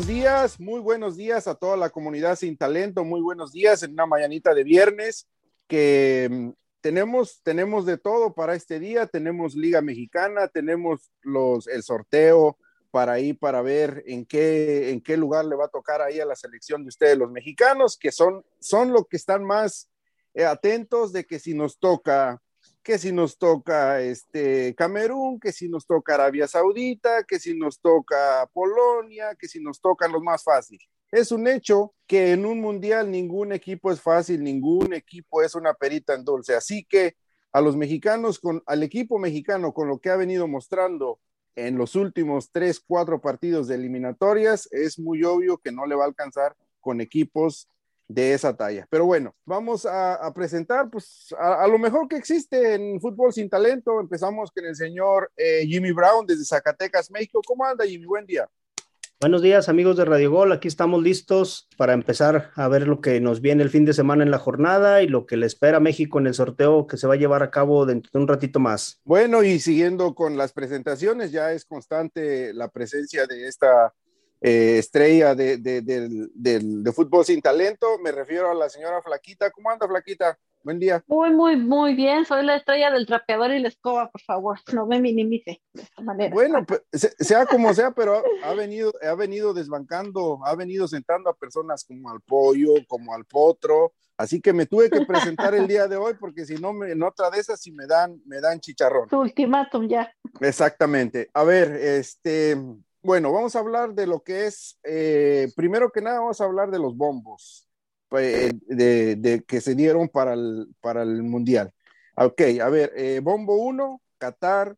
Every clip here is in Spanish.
buenos días, muy buenos días a toda la comunidad sin talento, muy buenos días en una mañanita de viernes que mm, tenemos, tenemos de todo para este día, tenemos Liga Mexicana, tenemos los, el sorteo para ir para ver en qué, en qué lugar le va a tocar ahí a la selección de ustedes los mexicanos, que son, son los que están más eh, atentos de que si nos toca que si nos toca este Camerún, que si nos toca Arabia Saudita, que si nos toca Polonia, que si nos tocan los más fáciles. Es un hecho que en un mundial ningún equipo es fácil, ningún equipo es una perita en dulce. Así que a los mexicanos, con, al equipo mexicano, con lo que ha venido mostrando en los últimos tres, cuatro partidos de eliminatorias, es muy obvio que no le va a alcanzar con equipos de esa talla. Pero bueno, vamos a, presentar pues a, lo mejor que existe en fútbol sin talento. Empezamos con el señor eh, Jimmy Brown desde Zacatecas, México. ¿Cómo anda Jimmy? Buen día. Buenos días amigos de Radio Gol, aquí estamos listos para empezar a ver lo que nos viene el fin de semana en la jornada y lo que le espera a México en el sorteo que se va a llevar a cabo dentro de un ratito más. Bueno, y siguiendo con las presentaciones, ya es constante la presencia de esta eh, estrella de, de, fútbol sin talento. Me refiero a la señora Flaquita. ¿Cómo anda, Flaquita? Buen día. Muy, muy, muy bien. Soy la estrella del trapeador y la escoba, por favor. No me minimice de esa manera. Bueno, pues, sea como sea, pero ha venido, ha venido desbancando, ha venido sentando a personas como al pollo, como al potro. Así que me tuve que presentar el día de hoy porque si no, me, en otra de esas, si me dan, me dan chicharrón. Tu ultimátum ya. Exactamente. A ver, este, bueno, vamos a hablar de lo que es, eh, primero que nada, vamos a hablar de los bombos pues, de, que se dieron para el, para el Mundial. Ok, a ver, eh, bombo 1, Qatar,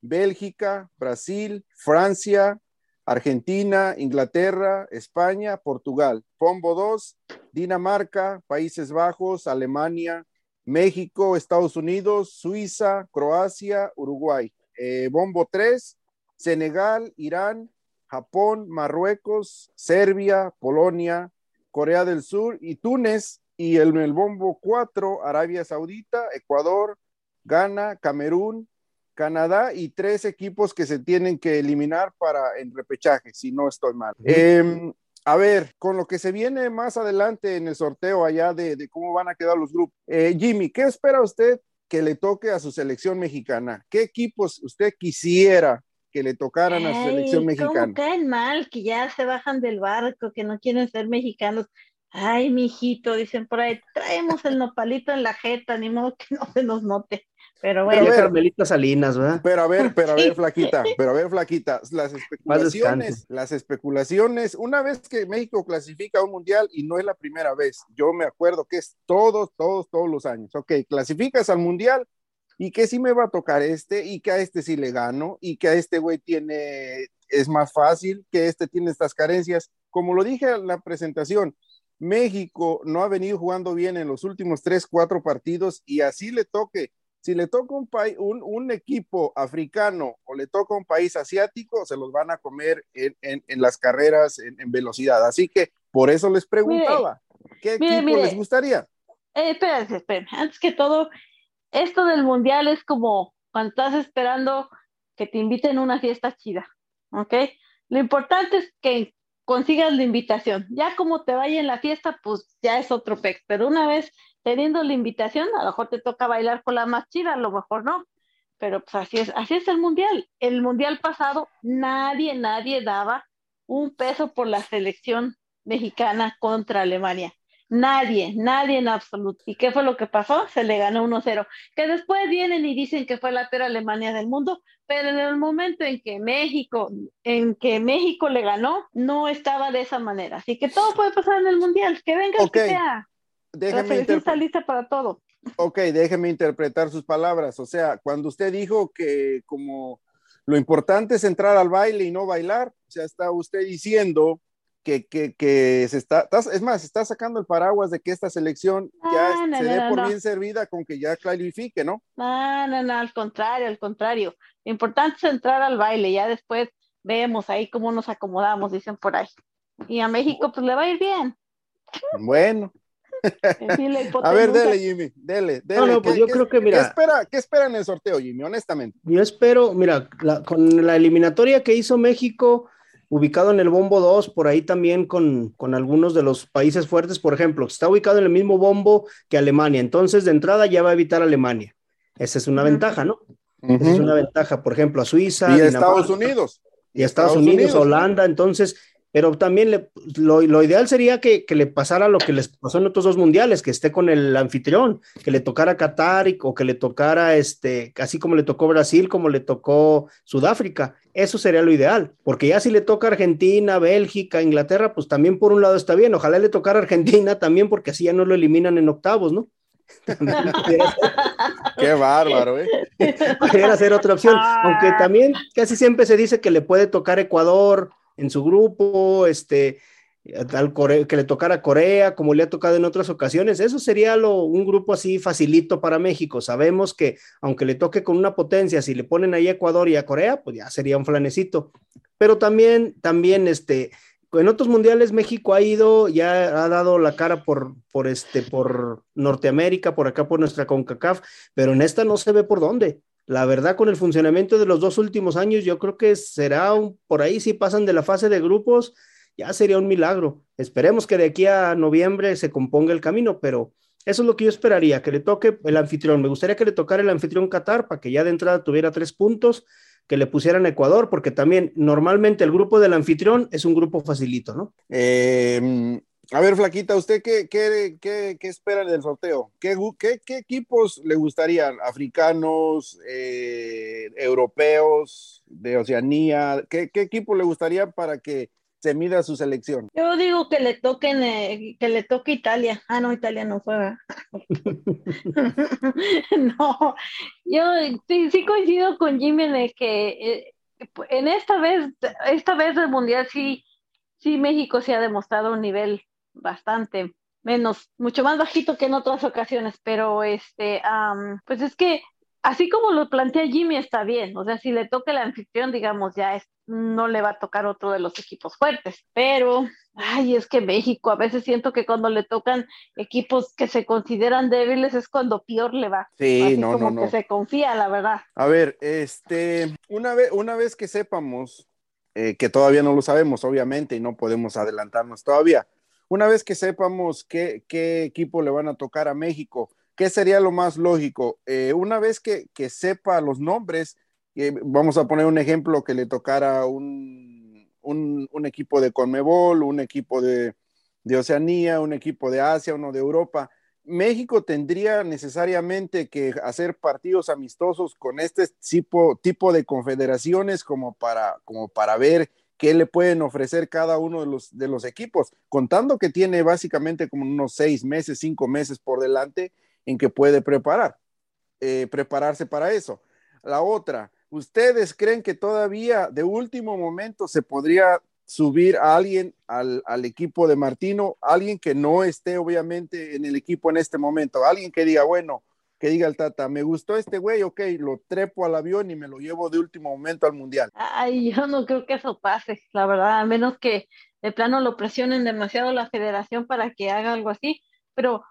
Bélgica, Brasil, Francia, Argentina, Inglaterra, España, Portugal. Bombo 2, Dinamarca, Países Bajos, Alemania, México, Estados Unidos, Suiza, Croacia, Uruguay. Eh, bombo 3, Senegal, Irán, Japón, Marruecos, Serbia, Polonia, Corea del Sur y Túnez. Y en el, bombo 4, Arabia Saudita, Ecuador, Ghana, Camerún, Canadá y tres equipos que se tienen que eliminar para el repechaje, si no estoy mal. Em, a ver, con lo que se viene más adelante en el sorteo allá de, cómo van a quedar los grupos. Eh, Jimmy, ¿qué espera usted que le toque a su selección mexicana? ¿Qué equipos usted quisiera que le tocaran a su selección mexicana. ¿Cómo caen mal, que ya se bajan del barco, que no quieren ser mexicanos. Ay, mijito, dicen por ahí, traemos el nopalito en la jeta, ni modo que no se nos note. Pero bueno. Pero Carmelita Salinas, ¿verdad? Pero a ver, pero a ver, flaquita, pero a ver, flaquita, las especulaciones, las especulaciones, una vez que México clasifica a un mundial, y no es la primera vez, yo me acuerdo que es todos, todos, todos los años, ok, clasificas al mundial, y que sí me va a tocar este y que a este sí le gano y que a este güey tiene, es más fácil, que este tiene estas carencias. Como lo dije en la presentación, México no ha venido jugando bien en los últimos tres, cuatro partidos y así le toque. Si le toca un, un, un equipo africano o le toca un país asiático, se los van a comer en, en, las carreras en, velocidad. Así que por eso les preguntaba, ¿qué equipo les gustaría? Eh, espérense, Antes que todo, esto del mundial es como cuando estás esperando que te inviten a una fiesta chida, ¿ok? Lo importante es que consigas la invitación. Ya como te vaya en la fiesta, pues ya es otro pec. Pero una vez teniendo la invitación, a lo mejor te toca bailar con la más chida, a lo mejor no. Pero pues así es, así es el mundial. El mundial pasado, nadie, nadie daba un peso por la selección mexicana contra Alemania. Nadie, nadie en absoluto. ¿Y qué fue lo que pasó? Se le ganó 1-0. Que después vienen y dicen que fue la peor Alemania del mundo, pero en el momento en que México, en que México le ganó, no estaba de esa manera. Así que todo puede pasar en el Mundial. Que venga que sea. Déjeme la está lista para todo. Ok, déjeme interpretar sus palabras. O sea, cuando usted dijo que como lo importante es entrar al baile y no bailar, o sea, está usted diciendo que, se está, es más, está sacando el paraguas de que esta selección ya se dé por bien servida con que ya clarifique, ¿no? No, no, no, al contrario, al contrario. Lo importante es entrar al baile, ya después vemos ahí cómo nos acomodamos, dicen por ahí. Y a México pues le va a ir bien. Bueno. a ver, dele, Jimmy, dele, dele. No, no, pues yo creo que, mira. ¿qué espera, ¿Qué espera en el sorteo, Jimmy, honestamente? Yo espero, mira, con la eliminatoria que hizo México, ubicado en el bombo 2, por ahí también con, con, algunos de los países fuertes, por ejemplo, está ubicado en el mismo bombo que Alemania, entonces de entrada ya va a evitar Alemania. Esa es una ventaja, ¿no? Esa es una ventaja, por ejemplo, a Suiza. Y a Estados Unidos. Y a Estados, Unidos, Holanda, entonces pero también lo, ideal sería que, le pasara lo que les pasó en otros dos mundiales, que esté con el anfitrión, que le tocara Qatar o que le tocara, este, así como le tocó Brasil, como le tocó Sudáfrica. Eso sería lo ideal, porque ya si le toca Argentina, Bélgica, Inglaterra, pues también por un lado está bien. Ojalá le tocara Argentina también, porque así ya no lo eliminan en octavos, ¿no? Qué bárbaro, ¿eh? Podría ser otra opción, aunque también casi siempre se dice que le puede tocar Ecuador en su grupo, este, al que le tocara Corea, como le ha tocado en otras ocasiones. Eso sería lo, un grupo así facilito para México. Sabemos que aunque le toque con una potencia, si le ponen ahí a Ecuador y a Corea, pues ya sería un flanecito. Pero también, también, este, en otros mundiales México ha ido, ya ha dado la cara por, por, este, por Norteamérica, por acá por nuestra CONCACAF, pero en esta no se ve por dónde. La verdad, con el funcionamiento de los dos últimos años, yo creo que será por ahí si pasan de la fase de grupos, ya sería un milagro. Esperemos que de aquí a noviembre se componga el camino, pero eso es lo que yo esperaría, que le toque el anfitrión. Me gustaría que le tocara el anfitrión Qatar para que ya de entrada tuviera tres puntos, que le pusieran Ecuador, porque también normalmente el grupo del anfitrión es un grupo facilito, ¿no? Eh, a ver, Flaquita, ¿usted qué, qué, qué, espera del sorteo? ¿Qué, qué, equipos le gustarían? ¿Africanos, eh, europeos, de Oceanía? ¿Qué, equipo le gustaría para que se mida su selección? Yo digo que le toquen, eh, que le toque Italia. Ah, no, Italia no fue. no, yo sí, sí, coincido con Jimmy en que eh, en esta vez, esta vez del Mundial sí, sí México se ha demostrado un nivel bastante menos, mucho más bajito que en otras ocasiones, pero este, pues es que así como lo plantea Jimmy está bien, o sea, si le toca el anfitrión, digamos, ya es, no le va a tocar otro de los equipos fuertes, pero, ay, es que México, a veces siento que cuando le tocan equipos que se consideran débiles es cuando peor le va. Sí, no, como no, que se confía, la verdad. A ver, este, una vez, una vez que sepamos, eh, que todavía no lo sabemos, obviamente, y no podemos adelantarnos todavía, una vez que sepamos qué, equipo le van a tocar a México, ¿qué sería lo más lógico? Eh, una vez que, sepa los nombres, eh, vamos a poner un ejemplo que le tocara un, equipo de Conmebol, un equipo de, Oceanía, un equipo de Asia, uno de Europa. México tendría necesariamente que hacer partidos amistosos con este tipo, tipo de confederaciones como para, como para ver qué le pueden ofrecer cada uno de los, de los equipos, contando que tiene básicamente como unos seis meses, cinco meses por delante en que puede preparar, eh, prepararse para eso. La otra, ¿ustedes creen que todavía de último momento se podría subir a alguien al, al, equipo de Martino, alguien que no esté obviamente en el equipo en este momento, alguien que diga, bueno, que diga el Tata, me gustó este güey, ok, lo trepo al avión y me lo llevo de último momento al mundial. Ay, yo no creo que eso pase, la verdad, a menos que de plano lo presionen demasiado la federación para que haga algo así. Pero,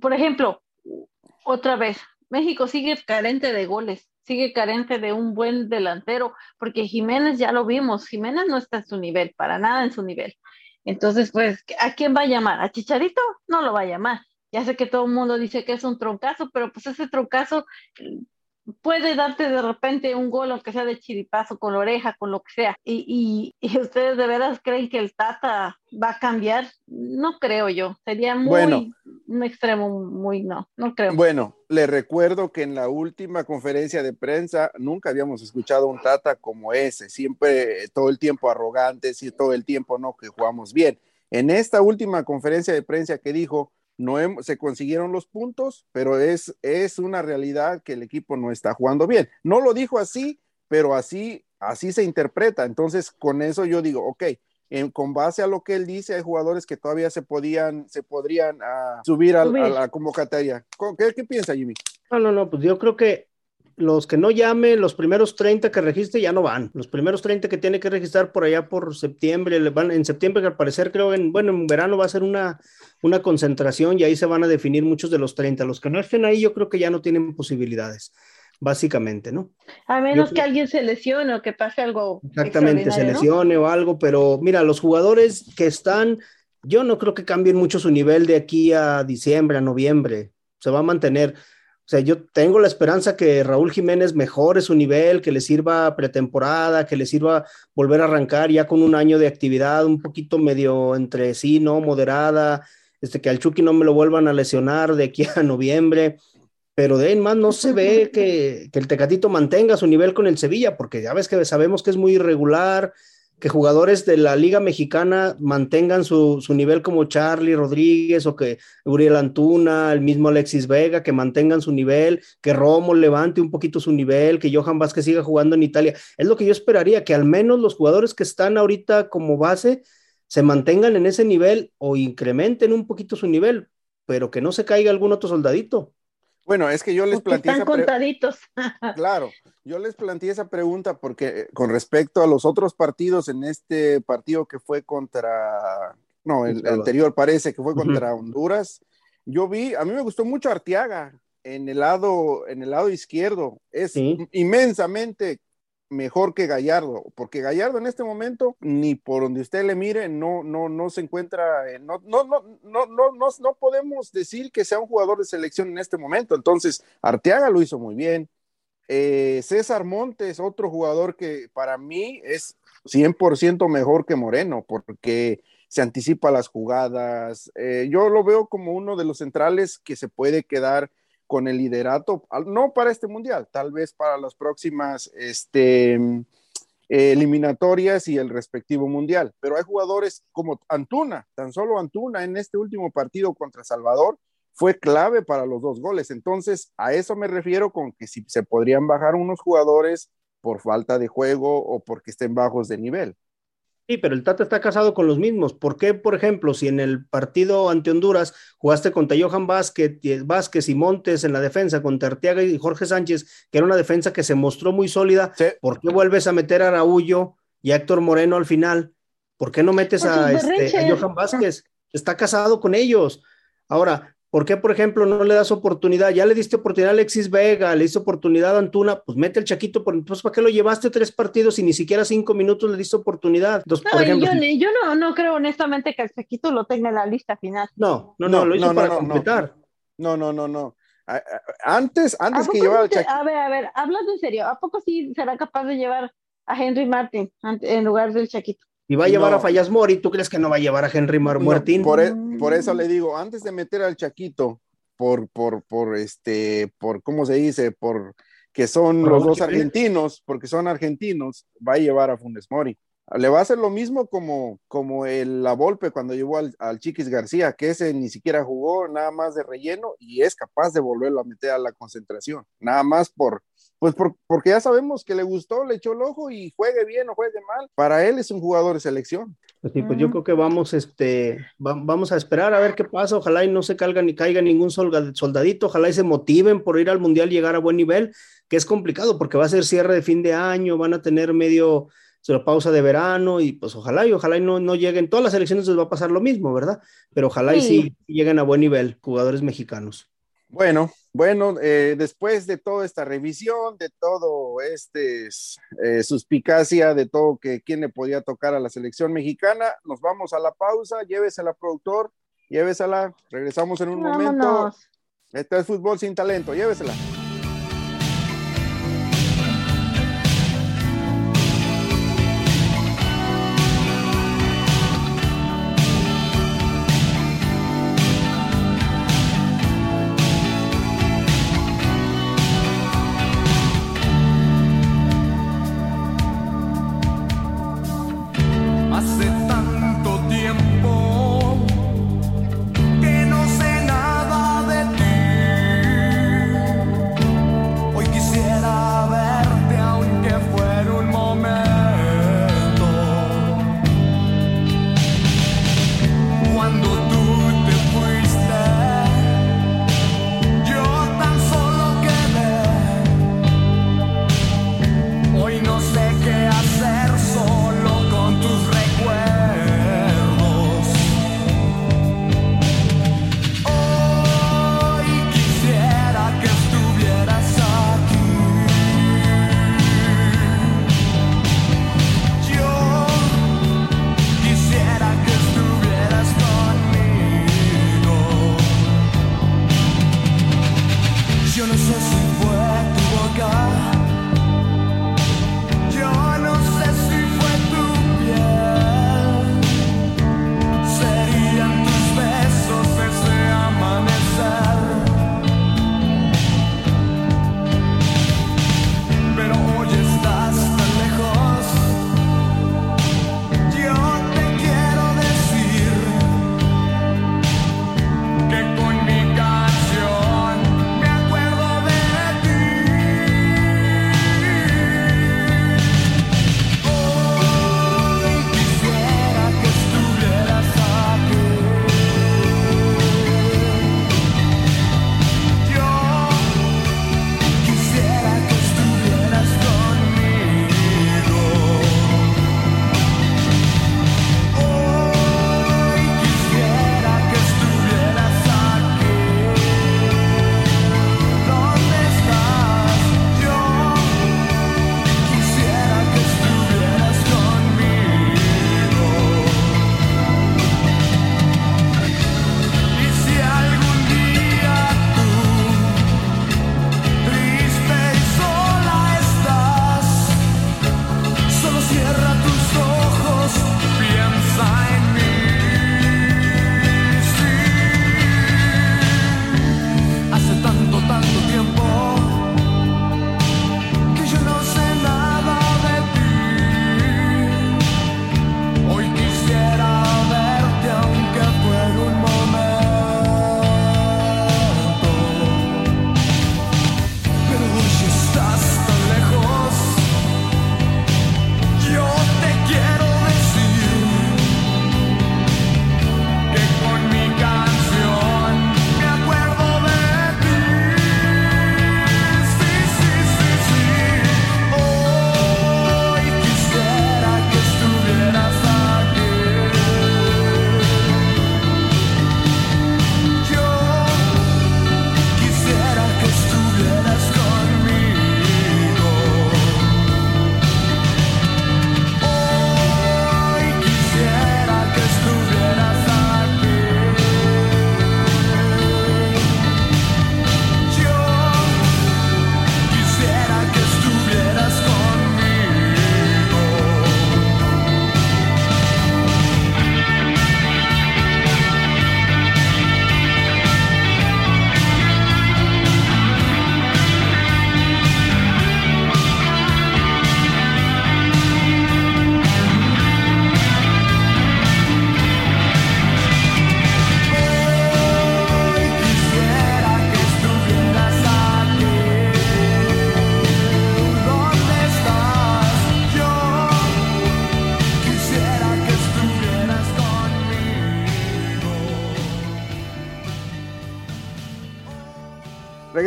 por ejemplo, otra vez, México sigue carente de goles, sigue carente de un buen delantero, porque Jiménez ya lo vimos, Jiménez no está en su nivel, para nada en su nivel. Entonces, pues, ¿a quién va a llamar? ¿A Chicharito? No lo va a llamar. Ya sé que todo el mundo dice que es un troncazo, pero pues ese troncazo puede darte de repente un gol, aunque sea de chiripazo, con la oreja, con lo que sea. Y, y, ustedes de veras creen que el Tata va a cambiar? No creo yo. Sería muy un extremo muy no, no creo. Bueno, le recuerdo que en la última conferencia de prensa nunca habíamos escuchado un Tata como ese, siempre todo el tiempo arrogante, y todo el tiempo no que jugamos bien. En esta última conferencia de prensa que dijo, no se consiguieron los puntos, pero es, es una realidad que el equipo no está jugando bien. No lo dijo así, pero así, así se interpreta. Entonces, con eso yo digo, ok, con base a lo que él dice, hay jugadores que todavía se podían, se podrían ah, subir, a, la convocatoria. ¿Qué, ¿Qué piensa Jimmy? No, no, no, pues yo creo que los que no llamen, los primeros 30 que registre ya no van. Los primeros 30 que tiene que registrar por allá por septiembre, van, en septiembre al parecer creo, en, bueno, en verano va a ser una, una concentración y ahí se van a definir muchos de los 30. Los que no estén ahí yo creo que ya no tienen posibilidades. básicamente, ¿no? A menos que alguien se lesione o que pase algo. Exactamente, se lesione o algo, pero mira, los jugadores que están, yo no creo que cambien mucho su nivel de aquí a diciembre, a noviembre, se va a mantener. O sea, yo tengo la esperanza que Raúl Jiménez mejore su nivel, que le sirva pretemporada, que le sirva volver a arrancar ya con un año de actividad, un poquito medio entre sí, ¿no? Moderada, este, que al Chucky no me lo vuelvan a lesionar de aquí a noviembre, pero de en más no se ve que, que el Tecatito mantenga su nivel con el Sevilla, porque ya ves que sabemos que es muy irregular, que jugadores de la Liga Mexicana mantengan su, nivel como Charlie Rodríguez o que Uriel Antuna, el mismo Alexis Vega, que mantengan su nivel, que Romo levante un poquito su nivel, que Johan Vázquez siga jugando en Italia. Es lo que yo esperaría, que al menos los jugadores que están ahorita como base se mantengan en ese nivel o incrementen un poquito su nivel, pero que no se caiga algún otro soldadito. Bueno, es que yo les planteé. Están contaditos. claro, yo les planteé esa pregunta porque eh, con respecto a los otros partidos, en este partido que fue contra. No, el, anterior parece que fue contra Honduras. Yo vi, a mí me gustó mucho Arteaga en el lado, en el lado izquierdo. Es inmensamente mejor que Gallardo, porque Gallardo en este momento, ni por donde usted le mire, no, no, no se encuentra, no, no, no, no, no, no, no podemos decir que sea un jugador de selección en este momento. Entonces, Arteaga lo hizo muy bien. Eh, César Montes, otro jugador que para mí es 100% mejor que Moreno, porque se anticipa las jugadas. Eh, yo lo veo como uno de los centrales que se puede quedar con el liderato, no para este mundial, tal vez para las próximas este, eliminatorias y el respectivo mundial. Pero hay jugadores como Antuna, tan solo Antuna en este último partido contra Salvador fue clave para los dos goles. Entonces, a eso me refiero con que si se podrían bajar unos jugadores por falta de juego o porque estén bajos de nivel. Sí, pero el Tata está casado con los mismos. ¿Por qué, por ejemplo, si en el partido ante Honduras jugaste contra Johan Vázquez, Vázquez y Montes en la defensa, contra Arteaga y Jorge Sánchez, que era una defensa que se mostró muy sólida, ¿por qué vuelves a meter a Raúllo y a Héctor Moreno al final? ¿Por qué no metes a, este, a Johan Vázquez? Está casado con ellos. Ahora, ¿Por qué, por ejemplo, no le das oportunidad? Ya le diste oportunidad a Alexis Vega, le diste oportunidad a Antuna, pues mete el Chaquito, por, entonces, ¿para qué lo llevaste tres partidos y ni siquiera cinco minutos le diste oportunidad? no, yo, no, no, creo honestamente que el Chaquito lo tenga en la lista final. No, no, no, lo hizo para completar. No, no, no, no. Antes, antes que llevar al Chaquito. A ver, a ver, hablando en serio, ¿a poco sí será capaz de llevar a Henry Martin en lugar del Chaquito? Y va a llevar a Fallas Mori, ¿tú crees que no va a llevar a Henry Mar Martín? por, e, por, eso le digo, antes de meter al Chaquito, por, por, por este, por, ¿cómo se dice? Por que son los dos argentinos, porque son argentinos, va a llevar a Funes Mori. Le va a hacer lo mismo como, como el, la Volpe cuando llevó al, al, Chiquis García, que ese ni siquiera jugó, nada más de relleno, y es capaz de volverlo a meter a la concentración, nada más por, pues porque ya sabemos que le gustó, le echó el ojo y juegue bien o juegue mal. Para él es un jugador de selección. Pues sí, pues yo creo que vamos, este, vamos a esperar a ver qué pasa. Ojalá y no se caiga ni caiga ningún soldadito. Ojalá y se motiven por ir al mundial y llegar a buen nivel, que es complicado porque va a ser cierre de fin de año, van a tener medio la pausa de verano y pues ojalá y ojalá y no, no lleguen. Todas las elecciones les va a pasar lo mismo, ¿verdad? Pero ojalá y sí lleguen a buen nivel jugadores mexicanos. Bueno, bueno, eh, después de toda esta revisión, de todo este eh, suspicacia, de todo que quién le podía tocar a la selección mexicana, nos vamos a la pausa, llévesela productor, llévesela, regresamos en un momento. Este es fútbol sin talento, llévesela.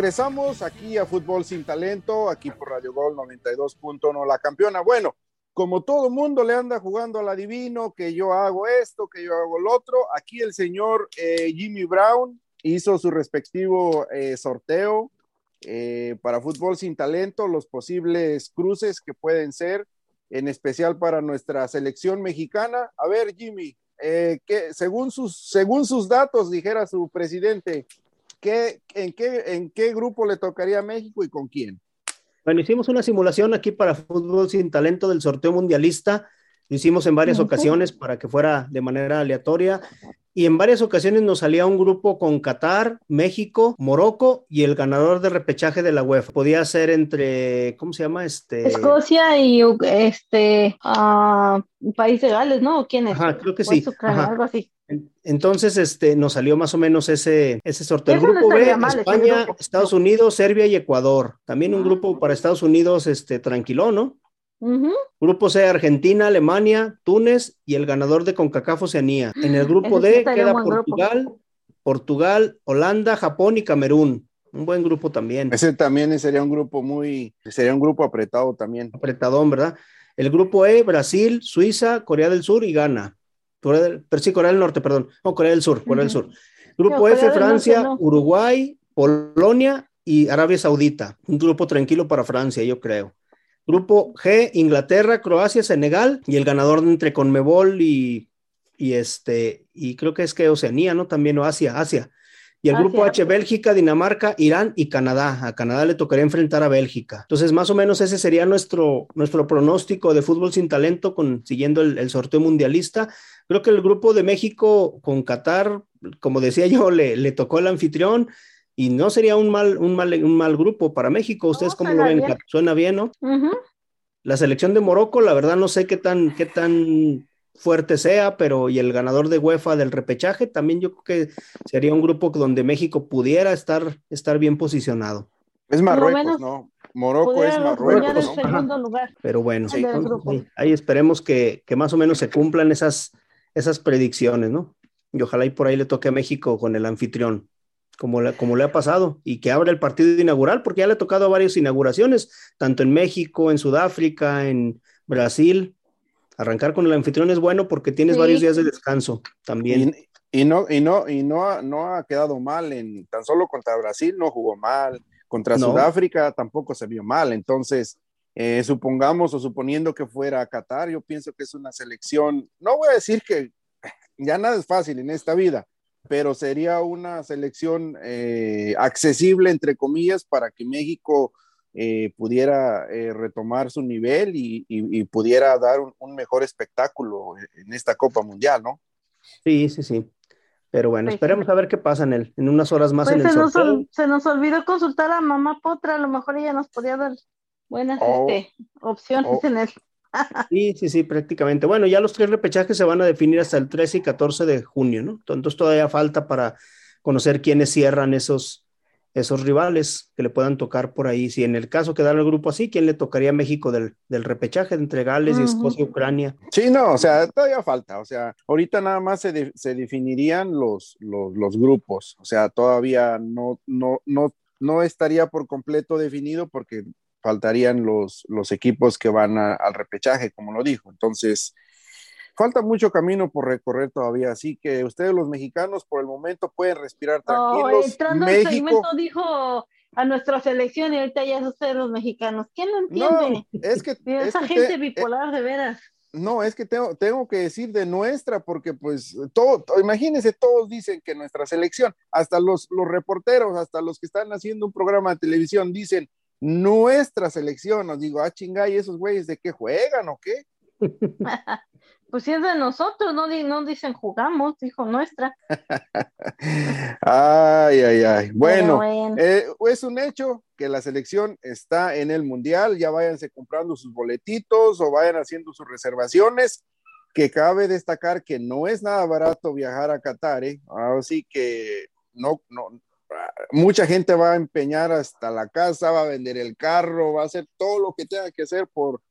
Regresamos aquí a Fútbol Sin Talento, aquí por Radio Gol 92.1, la campeona. Bueno, como todo mundo le anda jugando al adivino, que yo hago esto, que yo hago lo otro, aquí el señor eh, Jimmy Brown hizo su respectivo eh, sorteo eh, para Fútbol Sin Talento, los posibles cruces que pueden ser, en especial para nuestra selección mexicana. A ver, Jimmy, que según, sus, según sus datos, dijera su presidente, ¿qué, en, qué, ¿en qué grupo le tocaría a México y con quién? Bueno, hicimos una simulación aquí para Fútbol Sin Talento del sorteo mundialista. Lo hicimos en varias ocasiones para que fuera de manera aleatoria y en varias ocasiones nos salía un grupo con Qatar, México, Morocco y el ganador de repechaje de la UEFA. Podía ser entre, ¿cómo se llama? Este... Escocia y este uh, País de Gales, ¿no? ¿Quién es? Ajá, creo que sí. algo así. Entonces, este, nos salió más o menos ese, ese sorteo. El grupo B, España, Estados Unidos, Serbia y Ecuador. También un grupo para Estados Unidos, este, tranquilo, ¿no? Grupo C, Argentina, Alemania, Túnez y el ganador de CONCACAF Oceanía. En el grupo D queda Portugal, Portugal, Holanda, Japón y Camerún. Un buen grupo también. Ese también sería un grupo muy, sería un grupo apretado también. Apretadón, ¿verdad? El grupo E, Brasil, Suiza, Corea del Sur y Ghana. pero sí, Corea del Norte, perdón. No, Corea del Sur, Corea del Sur. Grupo F, Francia, Uruguay, Polonia y Arabia Saudita. Un grupo tranquilo para Francia, yo creo. Grupo G, Inglaterra, Croacia, Senegal y el ganador entre Conmebol y, y este, y creo que es que Oceanía, ¿no? También o Asia, Asia. Y el grupo H, Bélgica, Dinamarca, Irán y Canadá. A Canadá le tocaría enfrentar a Bélgica. Entonces, más o menos ese sería nuestro, nuestro pronóstico de fútbol sin talento, con, siguiendo el, sorteo mundialista. Creo que el grupo de México con Qatar, como decía yo, le, le tocó el anfitrión y no sería un mal, un mal, un mal grupo para México. ¿Ustedes cómo lo ven? Suena bien, ¿no? La selección de Morocco, la verdad no sé qué tan, qué tan fuerte sea, pero y el ganador de UEFA del repechaje, también yo creo que sería un grupo donde México pudiera estar, estar bien posicionado. Es Marruecos, ¿no? Morocco es Marruecos. Pero bueno, ahí, esperemos que, que, más o menos se cumplan esas, esas predicciones, ¿no? Y ojalá y por ahí le toque a México con el anfitrión como, como le ha pasado, y que abra el partido inaugural, porque ya le ha tocado varias inauguraciones, tanto en México, en Sudáfrica, en Brasil. Arrancar con el anfitrión es bueno porque tienes varios días de descanso también. Y, no, y no, y no ha, no ha quedado mal en tan solo contra Brasil, no jugó mal, contra Sudáfrica tampoco se vio mal. Entonces, eh, supongamos o suponiendo que fuera a Qatar, yo pienso que es una selección, no voy a decir que ya nada es fácil en esta vida, pero sería una selección eh, accesible, entre comillas, para que México eh, pudiera eh, retomar su nivel y, pudiera dar un, mejor espectáculo en esta Copa Mundial, ¿no? Sí, sí, sí. Pero bueno, pues esperemos a ver qué pasa en, el, en unas horas más pues en el se Nos, se nos olvidó consultar a mamá Potra, a lo mejor ella nos podía dar buenas oh. este, opciones oh. en el Sí, sí, sí, prácticamente. Bueno, ya los tres repechajes se van a definir hasta el 13 y 14 de junio, ¿no? Entonces todavía falta para conocer quiénes cierran esos, esos rivales que le puedan tocar por ahí. Si en el caso quedara el grupo así, ¿quién le tocaría a México del, repechaje entre Gales y Escocia y Ucrania? Sí, no, o sea, todavía falta. O sea, ahorita nada más se, definirían los, los, los, grupos. O sea, todavía no, no, no, no estaría por completo definido porque faltarían los, los equipos que van al repechaje, como lo dijo. Entonces, falta mucho camino por recorrer todavía, así que ustedes los mexicanos por el momento pueden respirar tranquilos. entrando México, dijo a nuestra selección y ahorita ya es ustedes los mexicanos. ¿Quién lo entiende? es que esa gente bipolar de veras. No, es que tengo, tengo que decir de nuestra, porque pues todo, imagínense, todos dicen que nuestra selección, hasta los, los reporteros, hasta los que están haciendo un programa de televisión, dicen, nuestra selección. Nos digo, ah, chinga, ¿y esos güeyes de qué juegan o qué? pues si es de nosotros, no, no dicen jugamos, dijo nuestra. ay, ay, ay. Bueno, eh, es un hecho que la selección está en el Mundial, ya váyanse comprando sus boletitos o vayan haciendo sus reservaciones, que cabe destacar que no es nada barato viajar a Qatar, ¿eh? así que no, no, mucha gente va a empeñar hasta la casa, va a vender el carro, va a hacer todo lo que tenga que hacer por,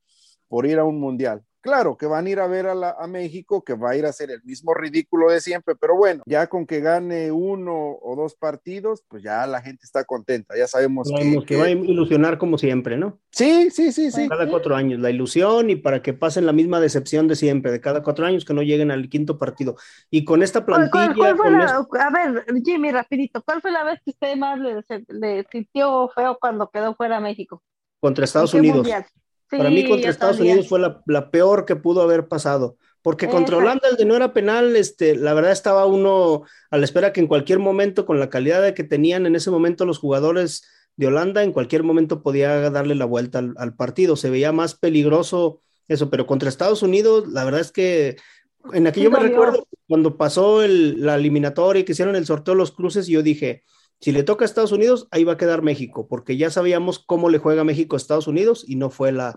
por ir a un mundial. Claro que van a ir a ver a, a, México, que va a ir a hacer el mismo ridículo de siempre, pero bueno, ya con que gane uno o dos partidos, pues ya la gente está contenta, ya sabemos, que, que, va a ilusionar como siempre, ¿no? Sí, sí, sí, sí. Cada cuatro años, la ilusión y para que pasen la misma decepción de siempre, de cada cuatro años que no lleguen al quinto partido. Y con esta plantilla... ¿Cuál, cuál la, A ver, Jimmy, rapidito, ¿cuál fue la vez que usted más le, le sintió feo cuando quedó fuera México? Contra Estados Unidos. Mundial? Para mí contra Estados Unidos fue la, la, peor que pudo haber pasado, porque contra Holanda el de no era penal, este, la verdad estaba uno a la espera que en cualquier momento, con la calidad de que tenían en ese momento los jugadores de Holanda, en cualquier momento podía darle la vuelta al, al partido, se veía más peligroso eso, pero contra Estados Unidos, la verdad es que en aquello me recuerdo cuando pasó el, la eliminatoria y que hicieron el sorteo de los cruces, yo dije, si le toca a Estados Unidos, ahí va a quedar México, porque ya sabíamos cómo le juega México a Estados Unidos y no fue la,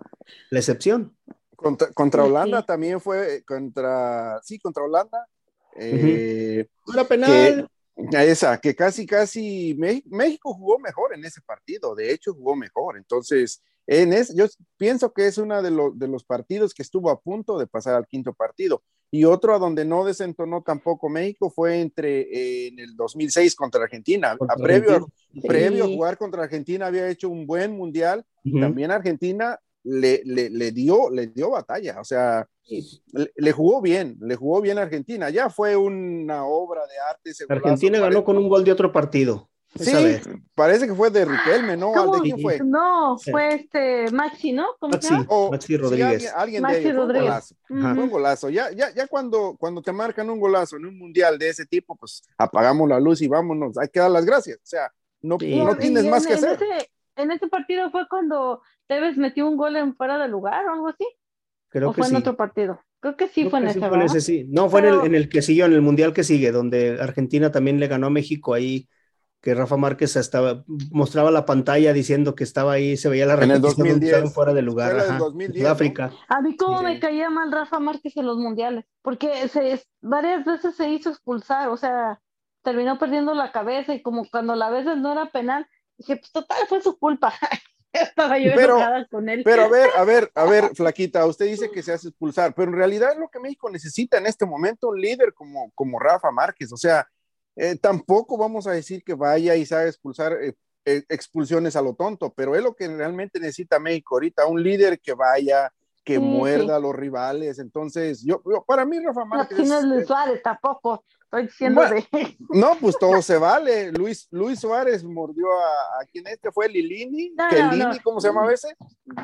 la excepción. Contra, contra Holanda sí. también fue, contra, sí, contra Holanda. Eh, Era penal. Que, esa, que casi, casi México jugó mejor en ese partido, de hecho jugó mejor, entonces en ese, yo pienso que es uno de los partidos que estuvo a punto de pasar al quinto partido. Y otro a donde no desentonó tampoco México fue entre eh, en el 2006 contra Argentina. Contra a previo, Argentina. Sí. previo a jugar contra Argentina había hecho un buen mundial. Uh -huh. También Argentina le, le, le, dio, le dio batalla. O sea, le, le, jugó bien, le jugó bien a Argentina. Ya fue una obra de arte. Argentina ganó con un gol de otro partido. Sí, parece que fue de Riquelme, ¿no? ¿De quién fue? No, fue este Maxi, ¿no? ¿Cómo Maxi, o, Maxi Rodríguez. Sí, alguien, alguien Maxi de ellos, Rodríguez. Fue un golazo. Fue un golazo. Ya, ya, ya cuando, cuando te marcan un golazo en un mundial de ese tipo, pues apagamos la luz y vámonos. Hay que dar las gracias. O sea, no, sí. no tienes y más en, que hacer. En ese, en ese partido fue cuando Tevez metió un gol en fuera de lugar o algo así. Creo ¿O que fue sí. en otro partido? Creo que sí Creo fue en ese, fue en ese, sí. No, fue Pero... en, el, en el que siguió, en el mundial que sigue, donde Argentina también le ganó a México ahí que Rafa Márquez estaba, mostraba la pantalla diciendo que estaba ahí, se veía la repetición en el 2010, fuera de lugar, Ajá, 2010, Sudáfrica. ¿no? A mí cómo sí. me caía mal Rafa Márquez en los mundiales, porque se, varias veces se hizo expulsar, o sea, terminó perdiendo la cabeza y como cuando la veces no era penal, dije, pues total, fue su culpa. Estaba yo pero, enojada con él. Pero a ver, a ver, a ver, Flaquita, usted dice que se hace expulsar, pero en realidad es lo que México necesita en este momento, un líder como, como Rafa Márquez, o sea, eh, tampoco vamos a decir que vaya y sabe expulsar eh, eh, expulsiones a lo tonto, pero es lo que realmente necesita México ahorita, un líder que vaya, que sí, muerda sí. a los rivales. Entonces, yo, yo para mí, Rafa Márquez. No, no es Luis Suárez tampoco. Estoy diciendo bueno, de... No, pues todo se vale. Luis, Luis Suárez mordió a, a quien este fue Lilini, no, que no, Lini, ¿cómo se llama a veces?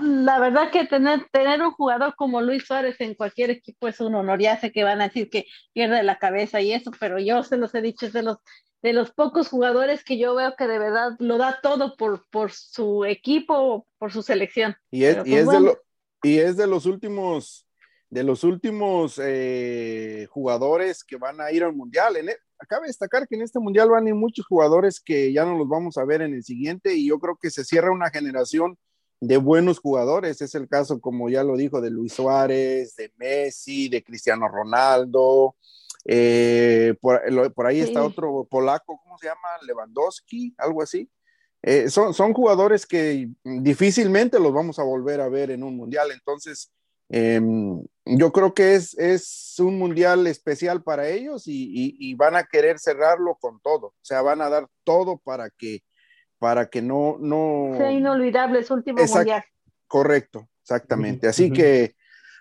La verdad que tener, tener un jugador como Luis Suárez en cualquier equipo es un honor. Ya sé que van a decir que pierde la cabeza y eso, pero yo se los he dicho, es de los de los pocos jugadores que yo veo que de verdad lo da todo por, por su equipo, por su selección. Y es, y, pues, es bueno. de lo, y es de los últimos, de los últimos eh, jugadores que van a ir al mundial. En el, cabe destacar que en este mundial van a ir muchos jugadores que ya no los vamos a ver en el siguiente, y yo creo que se cierra una generación de buenos jugadores. Es el caso, como ya lo dijo, de Luis Suárez, de Messi, de Cristiano Ronaldo. Eh, por, por, ahí está otro polaco, ¿cómo se llama? Lewandowski, algo así. Eh, son, son, jugadores que difícilmente los vamos a volver a ver en un mundial. Entonces, eh, yo creo que es, es, un mundial especial para ellos y, y, y, van a querer cerrarlo con todo. O sea, van a dar todo para que, para que no, no... Sea inolvidable su último Exact mundial. Correcto, exactamente. Así uh -huh. que,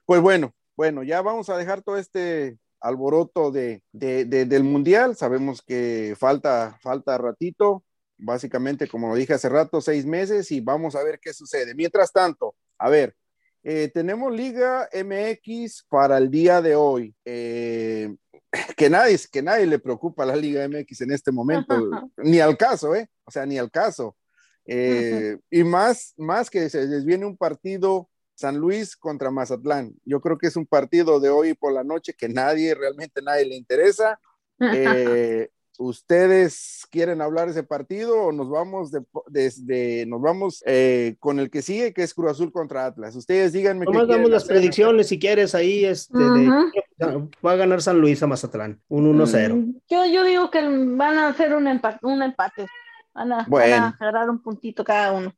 pues bueno, bueno, ya vamos a dejar todo este alboroto de, de, de, del mundial. Sabemos que falta, falta ratito, básicamente, como lo dije hace rato, seis meses y vamos a ver qué sucede. Mientras tanto, a ver, eh, tenemos Liga MX para el día de hoy. Eh, que nadie, que nadie le preocupa a la Liga MX en este momento, ni al caso, ¿eh? O sea, ni al caso. Eh, y más, más que se les viene un partido San Luis contra Mazatlán. Yo creo que es un partido de hoy por la noche que nadie, realmente nadie le interesa. Eh, ¿Ustedes quieren hablar de ese partido o nos vamos desde, de, nos vamos eh, con el que sigue, que es Cruz Azul contra Atlas? Ustedes díganme. Nomás damos las hacer. predicciones si quieres ahí. Este, uh -huh. de, va a ganar San Luis a Mazatlán, un 1-0. Mm, yo, yo digo que van a hacer un empate. Un empate. Van, a, bueno. van a agarrar un puntito cada uno.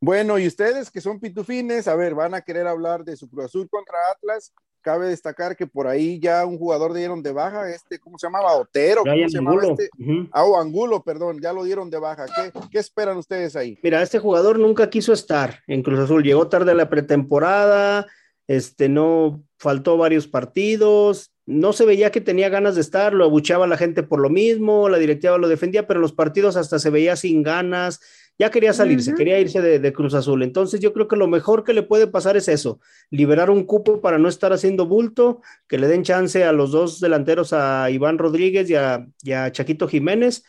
Bueno, y ustedes que son pitufines, a ver, van a querer hablar de su Cruz Azul contra Atlas. Cabe destacar que por ahí ya un jugador dieron de baja, este, ¿cómo se llamaba? Otero, ¿cómo se llamaba este? Ah, o Angulo, perdón, ya lo dieron de baja. ¿Qué, ¿Qué, esperan ustedes ahí? Mira, este jugador nunca quiso estar en Cruz Azul, llegó tarde a la pretemporada, este, no faltó varios partidos, no se veía que tenía ganas de estar, lo abucheaba la gente por lo mismo, la directiva lo defendía, pero en los partidos hasta se veía sin ganas, ya quería salirse, quería irse de, Cruz Azul. Entonces yo creo que lo mejor que le puede pasar es eso, liberar un cupo para no estar haciendo bulto, que le den chance a los dos delanteros, a Iván Rodríguez y a, Chaquito Jiménez,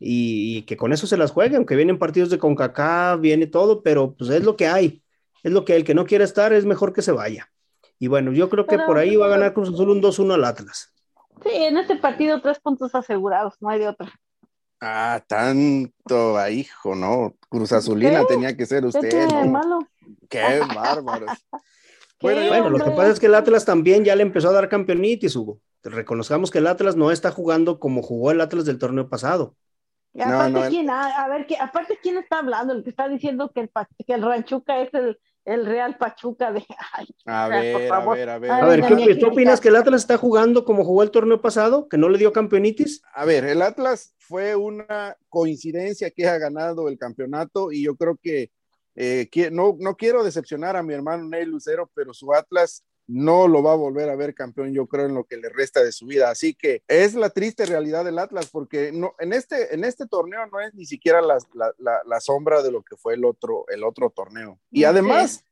y, que con eso se las juegue, aunque vienen partidos de CONCACAF, viene todo, pero pues es lo que hay, es lo que el que no quiere estar es mejor que se vaya. Y bueno, yo creo que por ahí va a ganar Cruz Azul un 2-1 al Atlas. Sí, en este partido tres puntos asegurados, no hay de otra. Ah, tanto, hijo, ¿no? Cruz Azulina tenía que ser usted. Qué malo. Qué bárbaros. bueno, lo que pasa es que el Atlas también ya le empezó a dar campeonitis, Hugo. Reconozcamos que el Atlas no está jugando como jugó el Atlas del torneo pasado. aparte, ¿quién, a, ver, aparte, ¿quién está hablando? El que está diciendo que el, que el Ranchuca es el, el Real Pachuca de. a, ver, a ver, a ver, a ver. ¿qué, opinas? ¿Que el Atlas está jugando como jugó el torneo pasado? ¿Que no le dio campeonitis? A ver, el Atlas fue una coincidencia que ha ganado el campeonato y yo creo que, eh, no, no quiero decepcionar a mi hermano Ney Lucero, pero su Atlas no lo va a volver a ver campeón, yo creo, en lo que le resta de su vida. Así que es la triste realidad del Atlas, porque no, en, este, en este torneo no es ni siquiera la, la, sombra de lo que fue el otro, el otro torneo. Y además,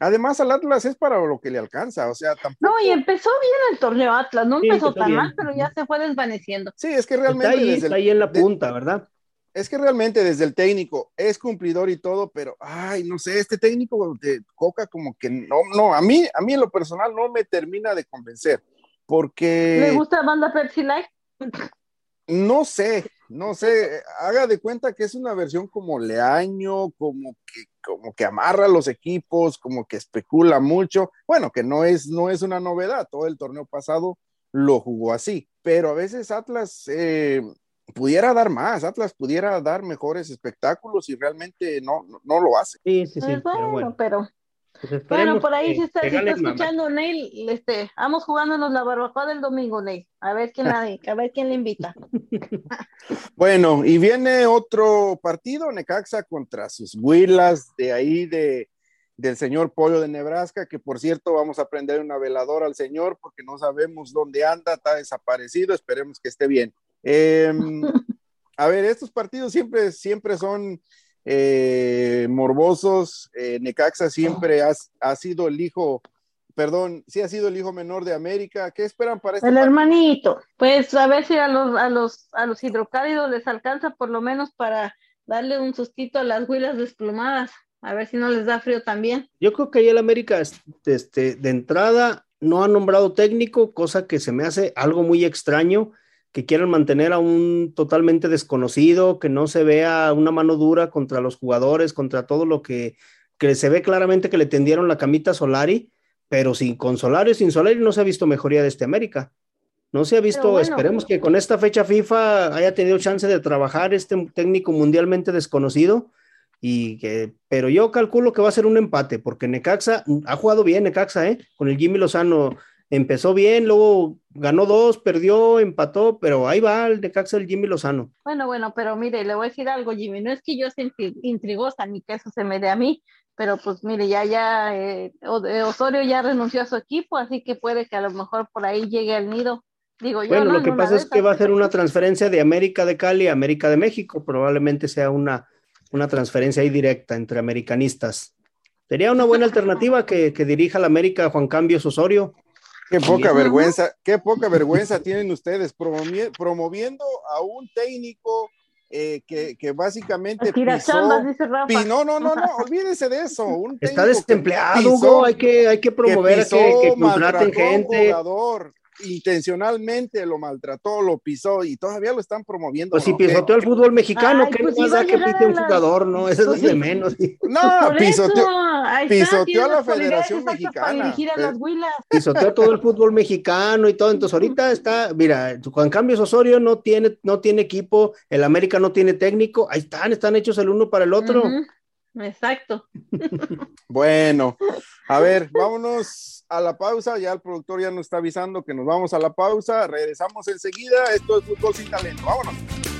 además al Atlas es para lo que le alcanza, o sea, tampoco... No, y empezó bien el torneo Atlas, no empezó, tan mal, pero ya se fue desvaneciendo. Sí, es que realmente... Está ahí, en la punta, ¿verdad? Es que realmente desde el técnico es cumplidor y todo, pero ay, no sé, este técnico de Coca como que no, no, a mí, a mí en lo personal no me termina de convencer, porque... ¿Le gusta banda Pepsi Light? No sé, no sé, haga de cuenta que es una versión como leaño, como que, como que amarra los equipos, como que especula mucho, bueno, que no es, no es una novedad, todo el torneo pasado lo jugó así, pero a veces Atlas eh, pudiera dar más, Atlas pudiera dar mejores espectáculos y realmente no, no, lo hace. Sí, sí, sí. Pues bueno, pero, pues bueno, por ahí si está, escuchando Neil, este, vamos jugándonos la barbacoa del domingo, Neil. A ver quién la, a ver quién le invita. bueno, y viene otro partido, Necaxa contra sus Huilas de ahí de del señor Pollo de Nebraska, que por cierto vamos a prender una veladora al señor porque no sabemos dónde anda, está desaparecido, esperemos que esté bien. Em, a ver, estos partidos siempre, siempre son eh, morbosos. Eh, Necaxa siempre ha, sido el hijo, perdón, sí ha sido el hijo menor de América. ¿Qué esperan para este El hermanito. Pues a ver si a los, a los, a los hidrocálidos les alcanza por lo menos para darle un sustito a las huilas desplumadas. A ver si no les da frío también. Yo creo que ahí el América, este, de entrada, no ha nombrado técnico, cosa que se me hace algo muy extraño que quieran mantener a un totalmente desconocido, que no se vea una mano dura contra los jugadores, contra todo lo que, que se ve claramente que le tendieron la camita a Solari, pero sin, con Solari sin Solari no se ha visto mejoría de este América. No se ha visto, esperemos que con esta fecha FIFA haya tenido chance de trabajar este técnico mundialmente desconocido. Y que, pero yo calculo que va a ser un empate, porque Necaxa ha jugado bien, Necaxa, ¿eh? Con el Jimmy Lozano empezó bien, luego ganó dos, perdió, empató, pero ahí va el Necaxa el Jimmy Lozano. Bueno, bueno, pero mire, le voy a decir algo, Jimmy, no es que yo sea intrigosa ni que eso se me dé a mí, pero pues mire, ya, ya, eh, eh, Osorio ya renunció a su equipo, así que puede que a lo mejor por ahí llegue al nido. Digo, yo, bueno, lo que pasa es que va a ser una transferencia de América de Cali a América de México, probablemente sea una, una transferencia ahí directa entre americanistas. Sería una buena alternativa que, que dirija la América Juan Cambios Osorio. Qué poca vergüenza, qué poca vergüenza tienen ustedes promoviendo a un técnico eh, que, que, básicamente pisó, no, no, no, no, olvídese de eso. Un Está desempleado, hay que, hay que promover a que, que contraten gente intencionalmente lo maltrató, lo pisó y todavía lo están promoviendo. Pues si pisoteó el fútbol mexicano, ¿qué pues pasa que pite un jugador? No, eso es de menos. No, pisoteó, pisoteó a la Federación Mexicana. Pisoteó todo el fútbol mexicano y todo. Entonces ahorita está, mira, Juan Cambios Osorio no tiene, no tiene equipo, el América no tiene técnico, ahí están, están hechos el uno para el otro. Exacto. Bueno, a ver, vámonos a la pausa. Ya el productor ya nos está avisando que nos vamos a la pausa. Regresamos enseguida. Esto es Fútbol sin Talento. Vámonos.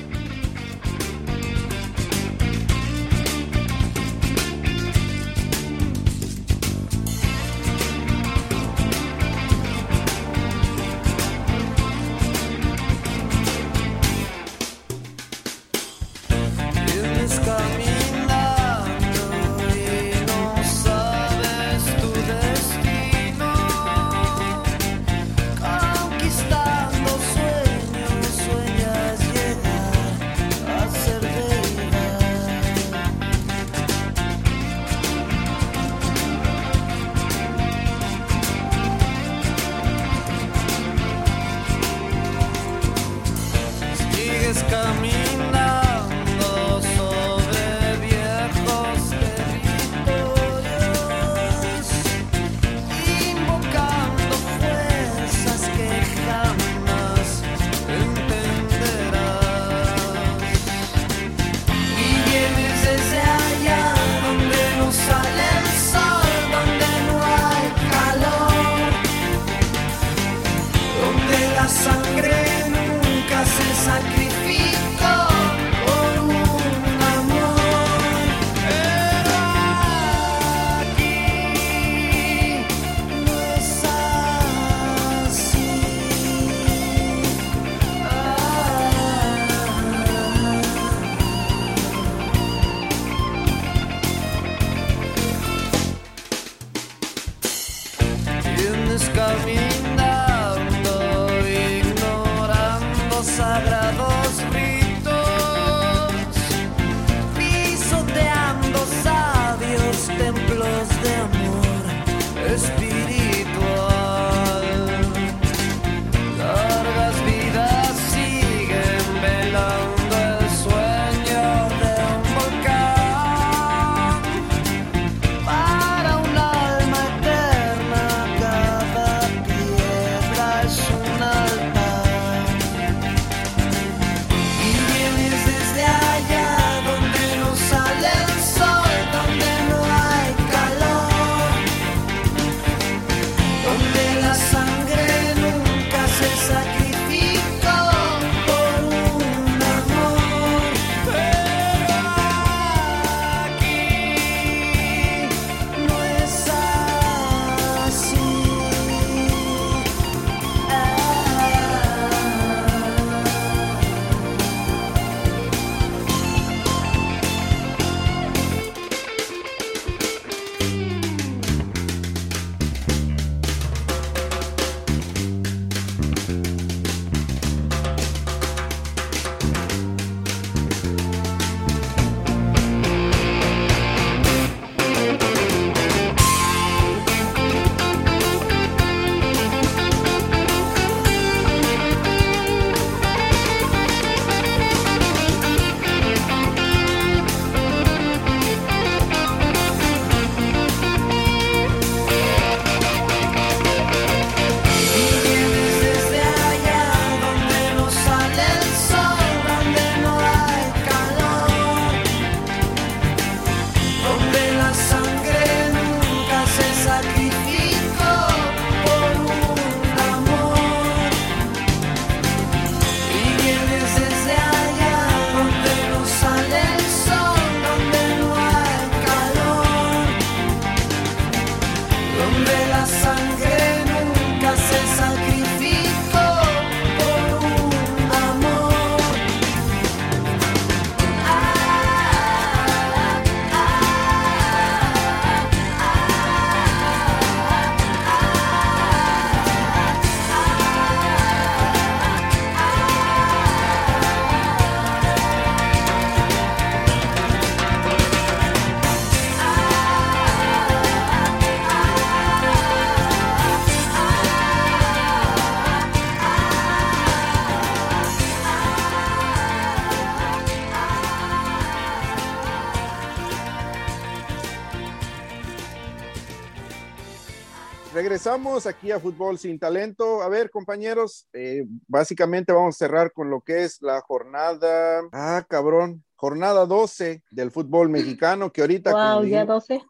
Regresamos aquí a Fútbol Sin Talento. A ver, compañeros, eh, básicamente vamos a cerrar con lo que es la jornada. Ah, cabrón, jornada 12 del fútbol mexicano, que ahorita. Wow, ya 12.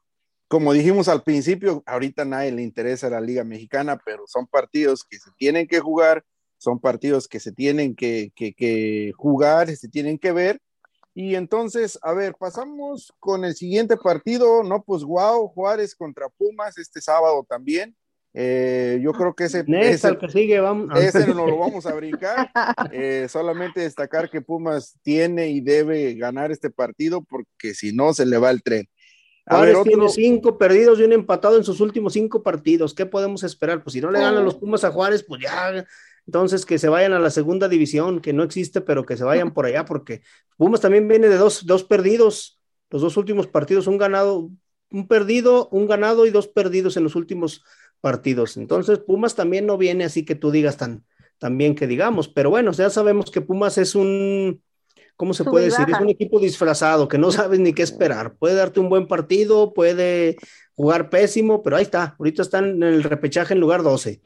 Como dijimos al principio, ahorita nadie le interesa la Liga Mexicana, pero son partidos que se tienen que jugar, son partidos que se tienen que, que, que jugar, se tienen que ver y entonces, a ver, pasamos con el siguiente partido, ¿no? Pues wow, Juárez contra Pumas este sábado también. Eh, yo creo que ese, ese, que sigue, vamos. ese no lo vamos a brincar. Eh, solamente destacar que Pumas tiene y debe ganar este partido porque si no se le va el tren. A Juárez ver, tiene cinco perdidos y un empatado en sus últimos cinco partidos. ¿Qué podemos esperar? Pues si no le ganan los Pumas a Juárez, pues ya entonces, que se vayan a la segunda división, que no existe, pero que se vayan por allá, porque Pumas también viene de dos, dos perdidos, los dos últimos partidos, un ganado, un perdido, un ganado y dos perdidos en los últimos partidos. Entonces, Pumas también no viene así que tú digas tan, tan bien que digamos, pero bueno, ya sabemos que Pumas es un, ¿cómo se puede decir? Es un equipo disfrazado, que no sabes ni qué esperar. Puede darte un buen partido, puede jugar pésimo, pero ahí está. Ahorita están en el repechaje en lugar 12.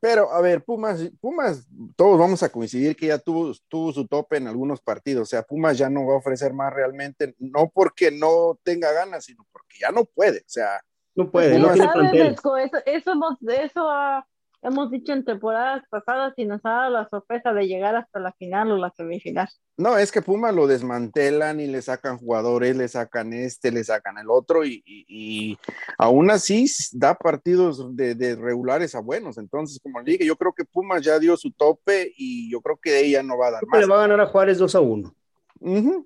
Pero, a ver, Pumas, Pumas, todos vamos a coincidir que ya tuvo, tuvo su tope en algunos partidos. O sea, Pumas ya no va a ofrecer más realmente, no porque no tenga ganas, sino porque ya no puede. O sea, no puede, no tiene Eso, eso, eso, hemos dicho en temporadas pasadas y nos ha dado la sorpresa de llegar hasta la final o la semifinal. No, es que Puma lo desmantelan y le sacan jugadores, le sacan este, le sacan el otro y, aún así da partidos de, regulares a buenos. Entonces, como le dije, yo creo que Puma ya dio su tope y yo creo que de ella no va a dar más. Le va a ganar a Juárez 2 a 1.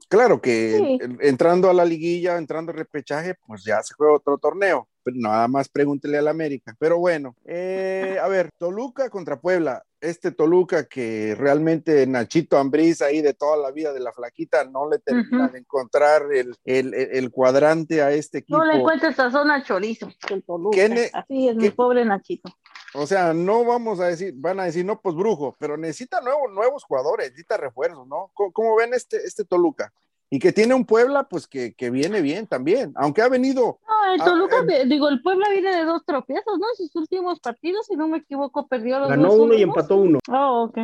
Claro que entrando a la liguilla, entrando al repechaje, pues ya se juega otro torneo. Nada más pregúntele al América. Pero bueno, eh, a ver, Toluca contra Puebla. Este Toluca que realmente Nachito Ambriz ahí de toda la vida de la flaquita no le termina de encontrar el, cuadrante a este equipo. No le encuentra esa zona chorizo, el Toluca. Así es, mi pobre Nachito. O sea, no vamos a decir, van a decir, no, pues brujo, pero necesita nuevos, nuevos jugadores, necesita refuerzos, ¿no? ¿Cómo, ven este, este Toluca? Y que tiene un Puebla, pues que, viene bien también, aunque ha venido. No, el Toluca, digo, el Puebla viene de dos tropiezos, ¿no? Sus últimos partidos, si no me equivoco, perdió los Ganó uno y empató uno. Oh, ok.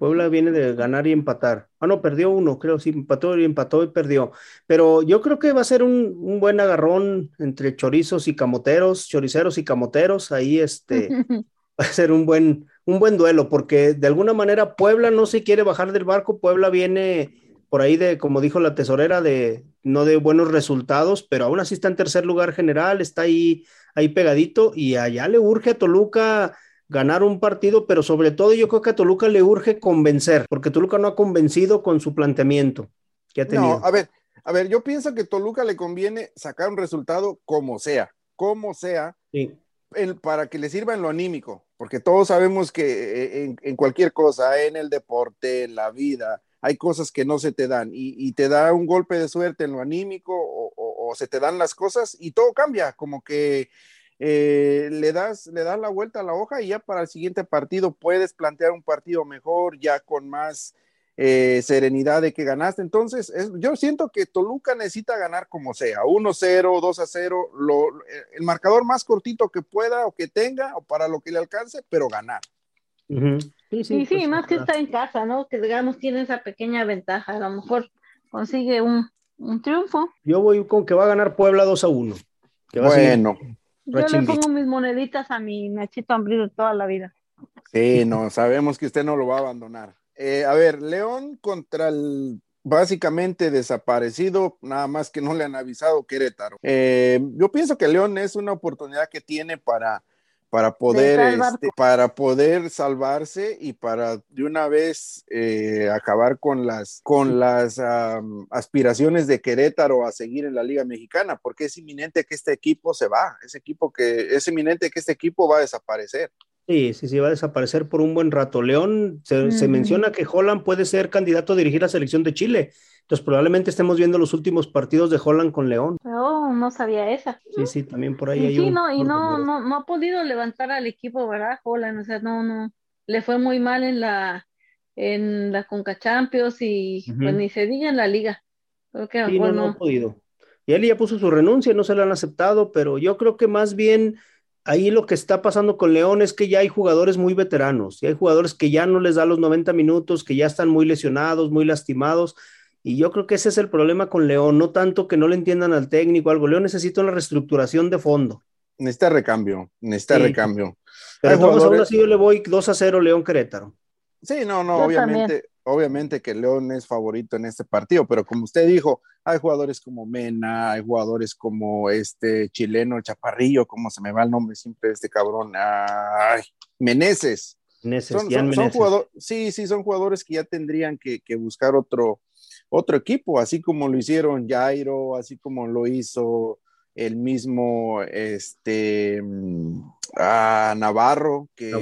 Puebla viene de ganar y empatar. Ah, no, perdió uno, creo, sí, empató y empató y perdió. Pero yo creo que va a ser un, buen agarrón entre chorizos y camoteros, choriceros y camoteros. Ahí este va a ser un buen, un buen duelo, porque de alguna manera Puebla no se quiere bajar del barco. Puebla viene por ahí de, como dijo la tesorera, de no de buenos resultados, pero aún así está en tercer lugar general, está ahí, ahí pegadito, y allá le urge a Toluca ganar un partido, pero sobre todo yo creo que a Toluca le urge convencer, porque Toluca no ha convencido con su planteamiento que ha tenido. No, a ver, a ver, yo pienso que Toluca le conviene sacar un resultado como sea, como sea, para que le sirva en lo anímico, porque todos sabemos que eh, en, cualquier cosa, en el deporte, en la vida, hay cosas que no se te dan y, te da un golpe de suerte en lo anímico o, se te dan las cosas y todo cambia, como que eh, le, das, le das la vuelta a la hoja y ya para el siguiente partido puedes plantear un partido mejor, ya con más eh, serenidad de que ganaste. Entonces, yo siento que Toluca necesita ganar como sea, 1-0, 2-0, el marcador más cortito que pueda o que tenga o para lo que le alcance, pero ganar. Sí, sí, sí, pues, más que está en casa, ¿no? Que digamos tiene esa pequeña ventaja, a lo mejor consigue un, triunfo. Yo voy con que va a ganar Puebla 2 a 1. bueno. Yo le pongo mis moneditas a mi Nachito Hambrido toda la vida. Sí, no, sabemos que usted no lo va a abandonar. Eh, a ver, León contra el básicamente desaparecido, nada más que no le han avisado Querétaro. Eh, yo pienso que León es una oportunidad que tiene para para poder, este, para poder salvarse y para de una vez eh, acabar con las, con las aspiraciones de Querétaro a seguir en la Liga Mexicana, porque es inminente que este equipo se va, es, equipo que, es inminente que este equipo va a desaparecer. Sí, sí, sí, va a desaparecer por un buen rato. León, se, se menciona que Holland puede ser candidato a dirigir la selección de Chile. Entonces probablemente estemos viendo los últimos partidos de Holland con León. Oh, no sabía esa. Sí, sí, también por ahí hay sí, no, y no, no, no ha podido levantar al equipo, ¿verdad? Holland, o sea, no, no, le fue muy mal en la, en la Conca Champions y pues ni se diga en la liga. Creo que sí, no, no ha podido. Y él ya puso su renuncia, no se la han aceptado, pero yo creo que más bien ahí lo que está pasando con León es que ya hay jugadores muy veteranos, y hay jugadores que ya no les da los 90 minutos, que ya están muy lesionados, muy lastimados. Y yo creo que ese es el problema con León, no tanto que no le entiendan al técnico, algo. León necesita una reestructuración de fondo. Necesita recambio, necesita recambio. Pero todos aún así yo le voy 2 a 0 León Querétaro. Sí, no, no, obviamente, obviamente que León es favorito en este partido, pero como usted dijo, hay jugadores como Mena, hay jugadores como este chileno Chaparrillo, como se me va el nombre siempre de este cabrón, ay, Meneses. Meneses, son, jugadores, sí, sí, son jugadores que ya tendrían que, buscar otro, otro equipo, así como lo hicieron Jairo, así como lo hizo el mismo este a Navarro, que,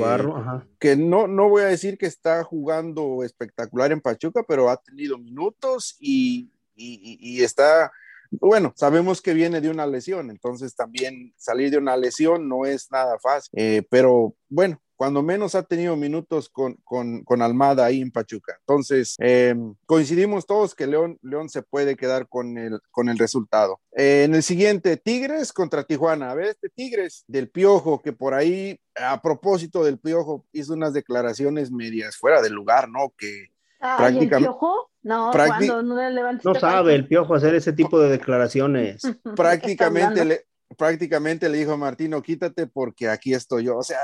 que no, no voy a decir que está jugando espectacular en Pachuca, pero ha tenido minutos y, está, bueno, sabemos que viene de una lesión, entonces también salir de una lesión no es nada fácil, eh, pero bueno, cuando menos ha tenido minutos con, con, Almada ahí en Pachuca. Entonces, eh, coincidimos todos que León, León se puede quedar con el, con el resultado. Eh, en el siguiente, Tigres contra Tijuana. A ver, este Tigres del Piojo, que por ahí, a propósito del Piojo, hizo unas declaraciones medias fuera de lugar, ¿no? Que prácticamente... ¿El Piojo? No, cuando no, no sabe el Piojo hacer ese tipo de declaraciones. prácticamente le, prácticamente le dijo a Martino, quítate porque aquí estoy yo. O sea,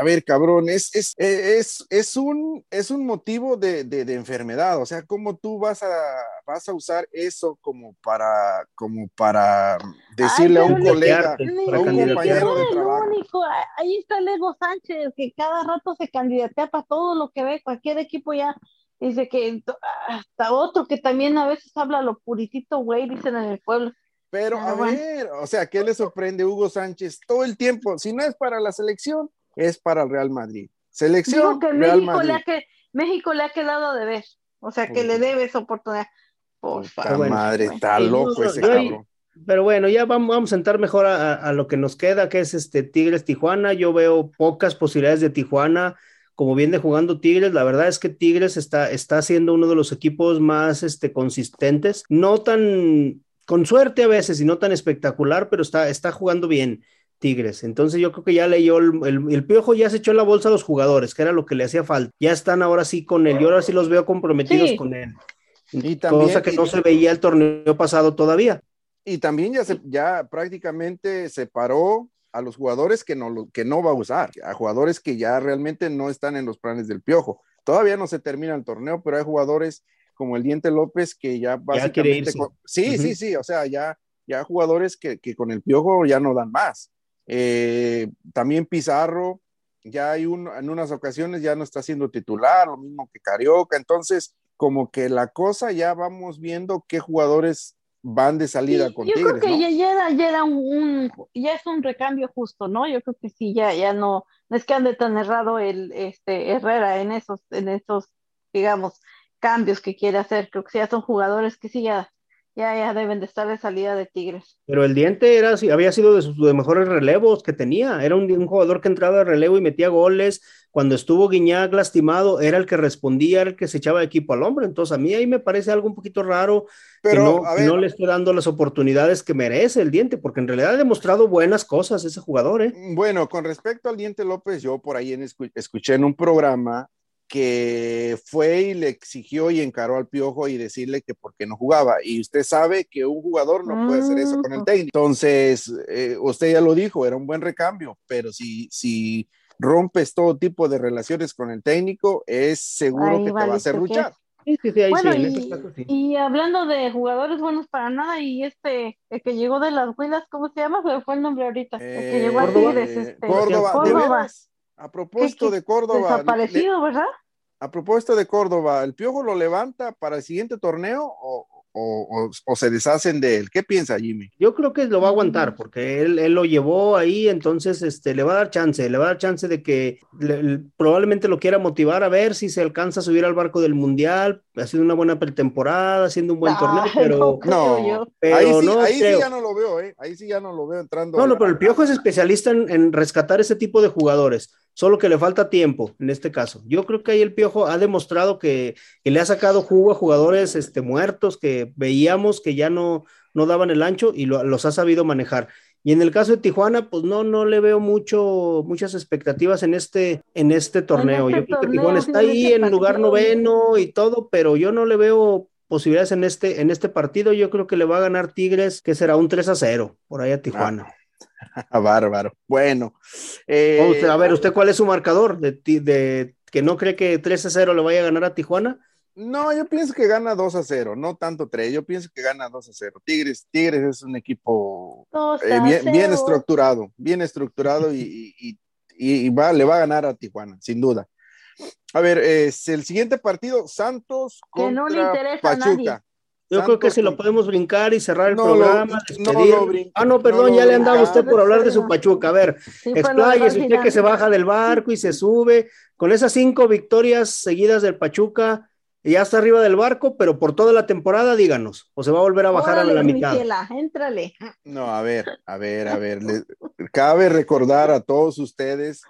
a ver, cabrón, es, es, es, es, un, es un motivo de, de, enfermedad. O sea, ¿cómo tú vas a, vas a usar eso como para, como para decirle a un colega, a un compañero de trabajo? Ahí está Lego Sánchez, que cada rato se candidatea para todo lo que ve, cualquier equipo ya dice que hasta otro que también a veces habla lo puritito, güey, dicen en el pueblo. Pero a ver, o sea, ¿qué le sorprende Hugo Sánchez todo el tiempo? Si no es para la selección, es para el Real Madrid. Selección. que Real México, Madrid. Le ha que, México le ha quedado de ver. O sea, que le debe esa oportunidad. Por favor. madre, está loco ese cabrón. Pero bueno, ya vamos, vamos a entrar mejor a, lo que nos queda, que es este Tigres Tijuana. Yo veo pocas posibilidades de Tijuana, como viene jugando Tigres. La verdad es que Tigres está, está siendo uno de los equipos más este, consistentes, no tan con suerte a veces y no tan espectacular, pero está, está jugando bien Tigres. Entonces yo creo que ya leyó el, el, piojo, ya se echó la bolsa a los jugadores, que era lo que le hacía falta. Ya están ahora sí con él, y ahora sí los veo comprometidos con él. Y también, cosa que no se veía el torneo pasado todavía. Y también ya, se, ya prácticamente separó a los jugadores que no, que no va a usar, a jugadores que ya realmente no están en los planes del piojo. Todavía no se termina el torneo, pero hay jugadores como el Diente López, que ya básicamente... sí, sí, sí, o sea, ya, ya jugadores que, con el piojo ya no dan más. Eh, también Pizarro, ya hay un, en unas ocasiones ya no está siendo titular, lo mismo que Carioca, entonces como que la cosa ya vamos viendo qué jugadores van de salida con Yo creo que ya, era, un, ya es un recambio justo, ¿no? Yo creo que sí, ya, ya no, no es que ande tan errado el este Herrera en esos, en esos, digamos, cambios que quiere hacer. Creo que ya son jugadores que sí ya, ya, deben de estar de salida de Tigres. Pero el Diente era, había sido de sus mejores relevos que tenía. Era un, jugador que entraba de relevo y metía goles. Cuando estuvo Guiñac lastimado, era el que respondía, era el que se echaba equipo al hombre. Entonces, a mí ahí me parece algo un poquito raro Pero, que, no, le esté dando las oportunidades que merece el Diente, porque en realidad ha demostrado buenas cosas ese jugador. ¿eh? Bueno, con respecto al Diente López, yo por ahí escuché en un programa que fue y le exigió y encaró al piojo y decirle que por qué no jugaba. Y usted sabe que un jugador no puede hacer eso con el mm. técnico. Entonces, eh, usted ya lo dijo, era un buen recambio, pero si, si rompes todo tipo de relaciones con el técnico, es seguro que te va a hacer luchar. Sí, sí, sí, bueno, y, y, hablando de jugadores buenos para nada, y este, el que llegó de las Huilas, ¿cómo se llama? Fue el nombre ahorita. el que llegó a Tigres, este, Córdoba. Córdoba. A propósito de Córdoba. Desaparecido, ¿verdad? A propósito de Córdoba, ¿el Piojo lo levanta para el siguiente torneo o, o, se deshacen de él. ¿Qué piensa Jimmy? Yo creo que lo va a aguantar porque él, él lo llevó ahí, entonces este, le va a dar chance, le va a dar chance de que probablemente lo quiera motivar a ver si se alcanza a subir al barco del Mundial, haciendo una buena pretemporada, haciendo un buen torneo, pero no, ahí, sí, ahí sí, ya no lo veo, ¿eh? ahí sí ya no lo veo entrando. No, no, pero el Piojo es especialista en, en rescatar ese tipo de jugadores solo que le falta tiempo en este caso. Yo creo que ahí el Piojo ha demostrado que, le ha sacado jugo a jugadores este, muertos que veíamos que ya no, no daban el ancho y los ha sabido manejar. Y en el caso de Tijuana, pues no, no le veo mucho, muchas expectativas en este, en este torneo. este yo creo que Tijuana está en ahí este en lugar noveno y todo, pero yo no le veo posibilidades en este, en este partido. Yo creo que le va a ganar Tigres, que será un 3 a 0 por ahí a Tijuana. Bárbaro. Bueno. eh, O usted- a ver, ¿usted cuál es su marcador de, de que no cree que 3 a 0 le vaya a ganar a Tijuana? No, yo pienso que gana 2 a 0, no tanto 3, yo pienso que gana 2 a 0. Tigres, Tigres es un equipo eh, bien, bien estructurado, bien estructurado y, y- y- y va, le va a ganar a Tijuana, sin duda. A ver, es el siguiente partido, Santos Que no le contra nadie. Pachuca. Yo creo que se lo podemos brincar y cerrar el No lo- programa, no lo ah, no, perdón, ya le andaba usted por hablar de su Pachuca. A ver, Sí, expláyese usted que se baja del barco y se sube con esas cinco victorias seguidas del Pachuca. y Ya está arriba del barco, pero por toda la temporada, díganos, o se va a volver a bajar a la mitad. Michela, éntrale. No, a ver, a ver, a ver. le- cabe recordar a todos ustedes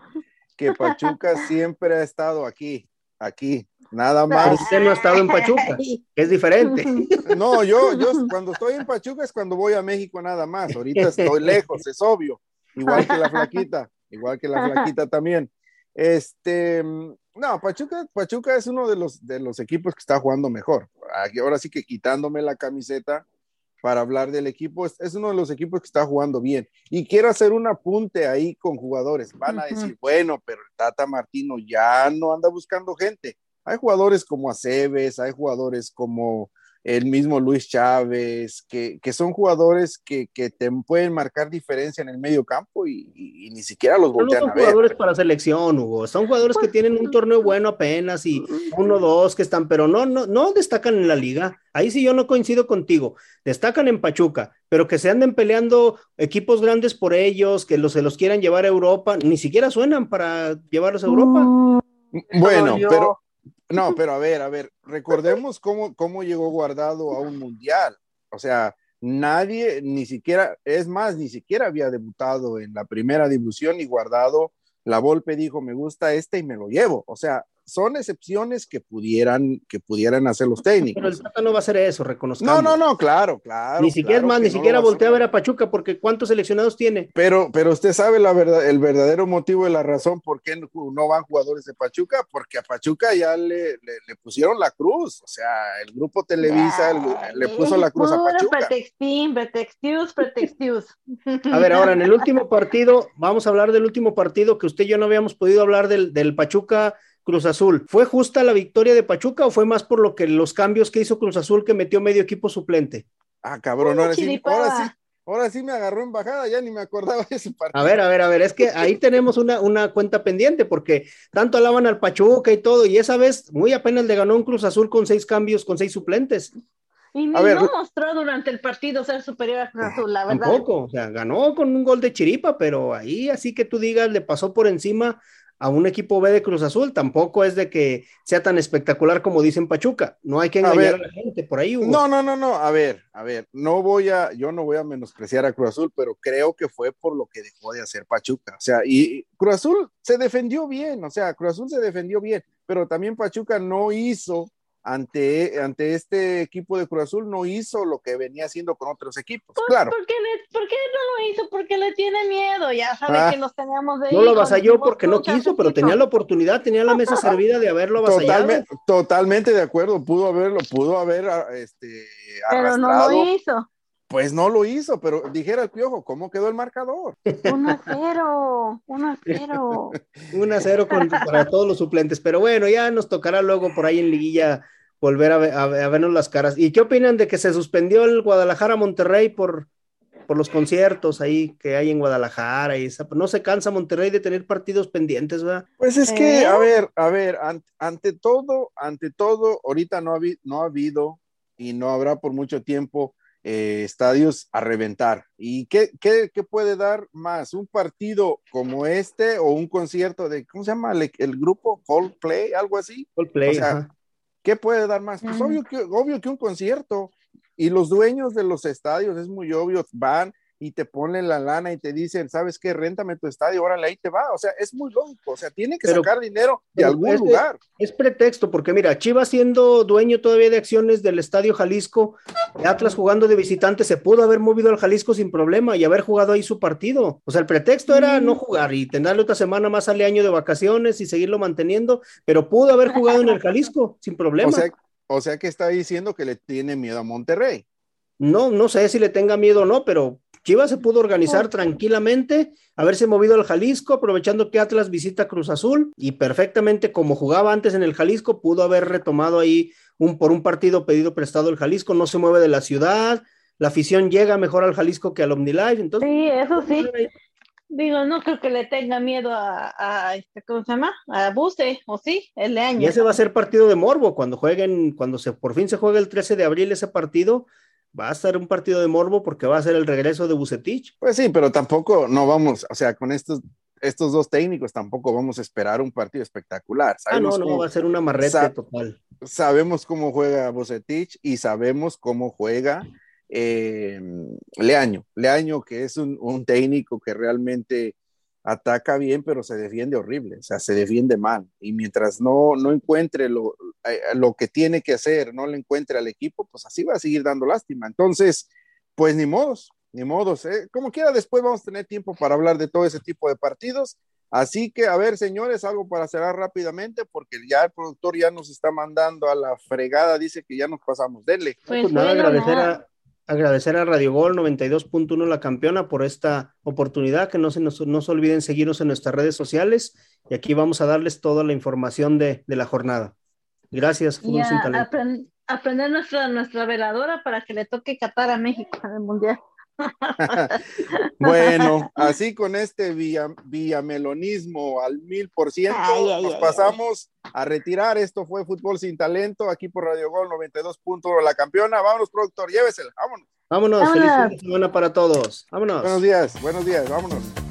que Pachuca siempre ha estado aquí, aquí, nada Pero más. usted no ha estado en Pachuca, que es diferente. No, yo, yo cuando estoy en Pachuca es cuando voy a México nada más. Ahorita estoy lejos, es obvio. Igual que la flaquita, igual que la flaquita también. Este, no, Pachuca, Pachuca es uno de los, de los equipos que está jugando mejor. Aquí, Ahora sí que quitándome la camiseta para hablar del equipo, es, es uno de los equipos que está jugando bien. Y quiero hacer un apunte ahí con jugadores. Van a decir, bueno, pero el Tata Martino ya no anda buscando gente. Hay jugadores como Aceves, hay jugadores como el mismo Luis Chávez, que, que son jugadores que, que, te pueden marcar diferencia en el medio campo y, y, y ni siquiera los voltean no son a ver. jugadores para selección, Hugo. Son jugadores que tienen un torneo bueno apenas y uno, dos que están, pero no, no, no destacan en la liga. Ahí sí yo no coincido contigo. Destacan en Pachuca, pero que se anden peleando equipos grandes por ellos, que los, se los quieran llevar a Europa, ni siquiera suenan para llevarlos a Europa. Mm, Bueno, yo- pero no, pero a ver, a ver, recordemos cómo, cómo llegó guardado a un mundial. O sea, nadie, ni siquiera, es más, ni siquiera había debutado en la primera división y guardado. La Volpe dijo, me gusta este y me lo llevo. O sea, son excepciones que pudieran, que pudieran hacer los Pero el técnicos. Tata no va a hacer eso, reconozcamos. No, no, no, claro, claro. Ni siquiera claro es más, ni no siquiera voltea a ver a Pachuca, porque ¿cuántos seleccionados tiene? Pero, pero usted sabe la verdad, el verdadero motivo y la razón por qué no, van jugadores de Pachuca, porque a Pachuca ya le, le, le pusieron la cruz, o sea, el grupo Televisa el- le puso la cruz a Pachuca. Pretextín, pretextius, pretextius. A ver, ahora en el último partido, vamos a hablar del último partido que usted y yo no habíamos podido hablar del, del Pachuca Cruz Azul. ¿Fue justa la victoria de Pachuca o fue más por lo que los cambios que hizo Cruz Azul que metió medio equipo suplente? Ah, cabrón, ahora sí, ahora sí, ahora sí me agarró en bajada, ya ni me acordaba de ese partido. A ver, a ver, a ver, es que ahí tenemos una, una cuenta pendiente porque tanto alaban al Pachuca y todo, y esa vez muy apenas le ganó un Cruz Azul con seis cambios, con seis suplentes. Y ni ver, no mostró durante el partido ser superior a Cruz Azul, la verdad. Tampoco, o sea, ganó con un gol de chiripa, pero ahí así que tú digas, le pasó por encima a un equipo B de Cruz Azul, tampoco es de que sea tan espectacular como dicen Pachuca, no hay que engañar a, ver. la gente, por ahí Hugo. No, no, no, no, a ver, a ver, no voy a, yo no voy a menospreciar a Cruz Azul, pero creo que fue por lo que dejó de hacer Pachuca, o sea, y Cruz Azul se defendió bien, o sea, Cruz Azul se defendió bien, pero también Pachuca no hizo ante, ante este equipo de Cruz Azul, no hizo lo que venía haciendo con otros equipos, Pues, claro. ¿por, qué le- por qué no lo hizo? Porque le tiene miedo, ya sabe Ah. que los teníamos de No lo hijos, avasalló porque no "Pucha, quiso, pero poquito". tenía la oportunidad, tenía la mesa servida de haberlo avasallado. Totalmente, totalmente de acuerdo, pudo haberlo, pudo haber ah, este, Pero no lo hizo. Pues no lo hizo, pero dijera el piojo, ¿cómo quedó el marcador? 1 a 0, 1 a 0. 1 a 0 con- para todos los suplentes, pero bueno, ya nos tocará luego por ahí en liguilla volver a, ve- a ve- a vernos las caras. ¿Y qué opinan de que se suspendió el Guadalajara Monterrey por, por los conciertos ahí que hay en Guadalajara? Y esa- no se cansa Monterrey de tener partidos pendientes, ¿verdad? Pues es que, ¿Eh? a ver, a ver, an- ante todo, ante todo, ahorita no ha, no ha habido y no habrá por mucho tiempo eh, estadios a reventar. ¿Y qué, qué, qué puede dar más? ¿Un partido como este o un concierto de, ¿cómo se llama el, el grupo? Coldplay, algo así. Coldplay, O sea. ¿Qué puede dar más? Pues Mm. obvio que, obvio que un concierto. Y los dueños de los estadios, es muy obvio, van y te ponen la lana y te dicen, ¿sabes qué? Réntame tu estadio, órale, ahí te va. O sea, es muy lógico. O sea, tiene que sacar dinero de algún lugar. Es pretexto, porque mira, Chivas siendo dueño todavía de acciones del Estadio Jalisco, Atlas jugando de visitante, se pudo haber movido al Jalisco sin problema y haber jugado ahí su partido. O sea, el pretexto era no jugar y tenerle otra semana más al año de vacaciones y seguirlo manteniendo, pero pudo haber jugado en el Jalisco sin problema. O sea, o sea que está diciendo que le tiene miedo a Monterrey. No, no sé si le tenga miedo o no, pero Chivas se pudo organizar tranquilamente, haberse movido al Jalisco, aprovechando que Atlas visita Cruz Azul y perfectamente como jugaba antes en el Jalisco, pudo haber retomado ahí un, por un partido pedido prestado el Jalisco, no se mueve de la ciudad, la afición llega mejor al Jalisco que al OmniLife, entonces... Sí, eso sí. Digo, no creo que le tenga miedo a, este, ¿cómo se llama? A Buse, ¿o sí? El de año. Y ese va a ser partido de morbo, cuando jueguen, cuando se por fin se juegue el 13 de abril ese partido, va a ser un partido de morbo porque va a ser el regreso de Bucetich. Pues sí, pero tampoco no vamos, o sea, con estos, estos dos técnicos tampoco vamos a esperar un partido espectacular. ah, no, no, va a ser una marreta total. Sabemos cómo juega Bucetich y sabemos cómo juega eh, Leaño. Leaño, que es un, un técnico que realmente ataca bien, pero se defiende horrible, o sea, se defiende mal. Y mientras no, no encuentre lo, eh, lo que tiene que hacer, no le encuentre al equipo, pues así va a seguir dando lástima. Entonces, pues ni modos, ni modos. ¿eh? Como quiera, después vamos a tener tiempo para hablar de todo ese tipo de partidos. Así que, a ver, señores, algo para cerrar rápidamente, porque ya el productor ya nos está mandando a la fregada, dice que ya nos pasamos. Denle. Pues, pues nada, agradecer a, agradecer a Radio Gol 92.1 La Campeona por esta oportunidad, que no se, nos, no se olviden seguirnos en nuestras redes sociales y aquí vamos a darles toda la información de, de la jornada. Gracias, Fútbol Sin Talento. aprender nuestra, nuestra veladora para que le toque Qatar a México en el Mundial. bueno, así con este vía, melonismo al mil por ciento, nos pasamos a retirar. Esto fue Fútbol Sin Talento, aquí por Radio Gol 92.1, la campeona. Vámonos, productor, llévesela, vámonos. Vámonos, feliz semana para todos. Vámonos. Buenos días, buenos días, vámonos.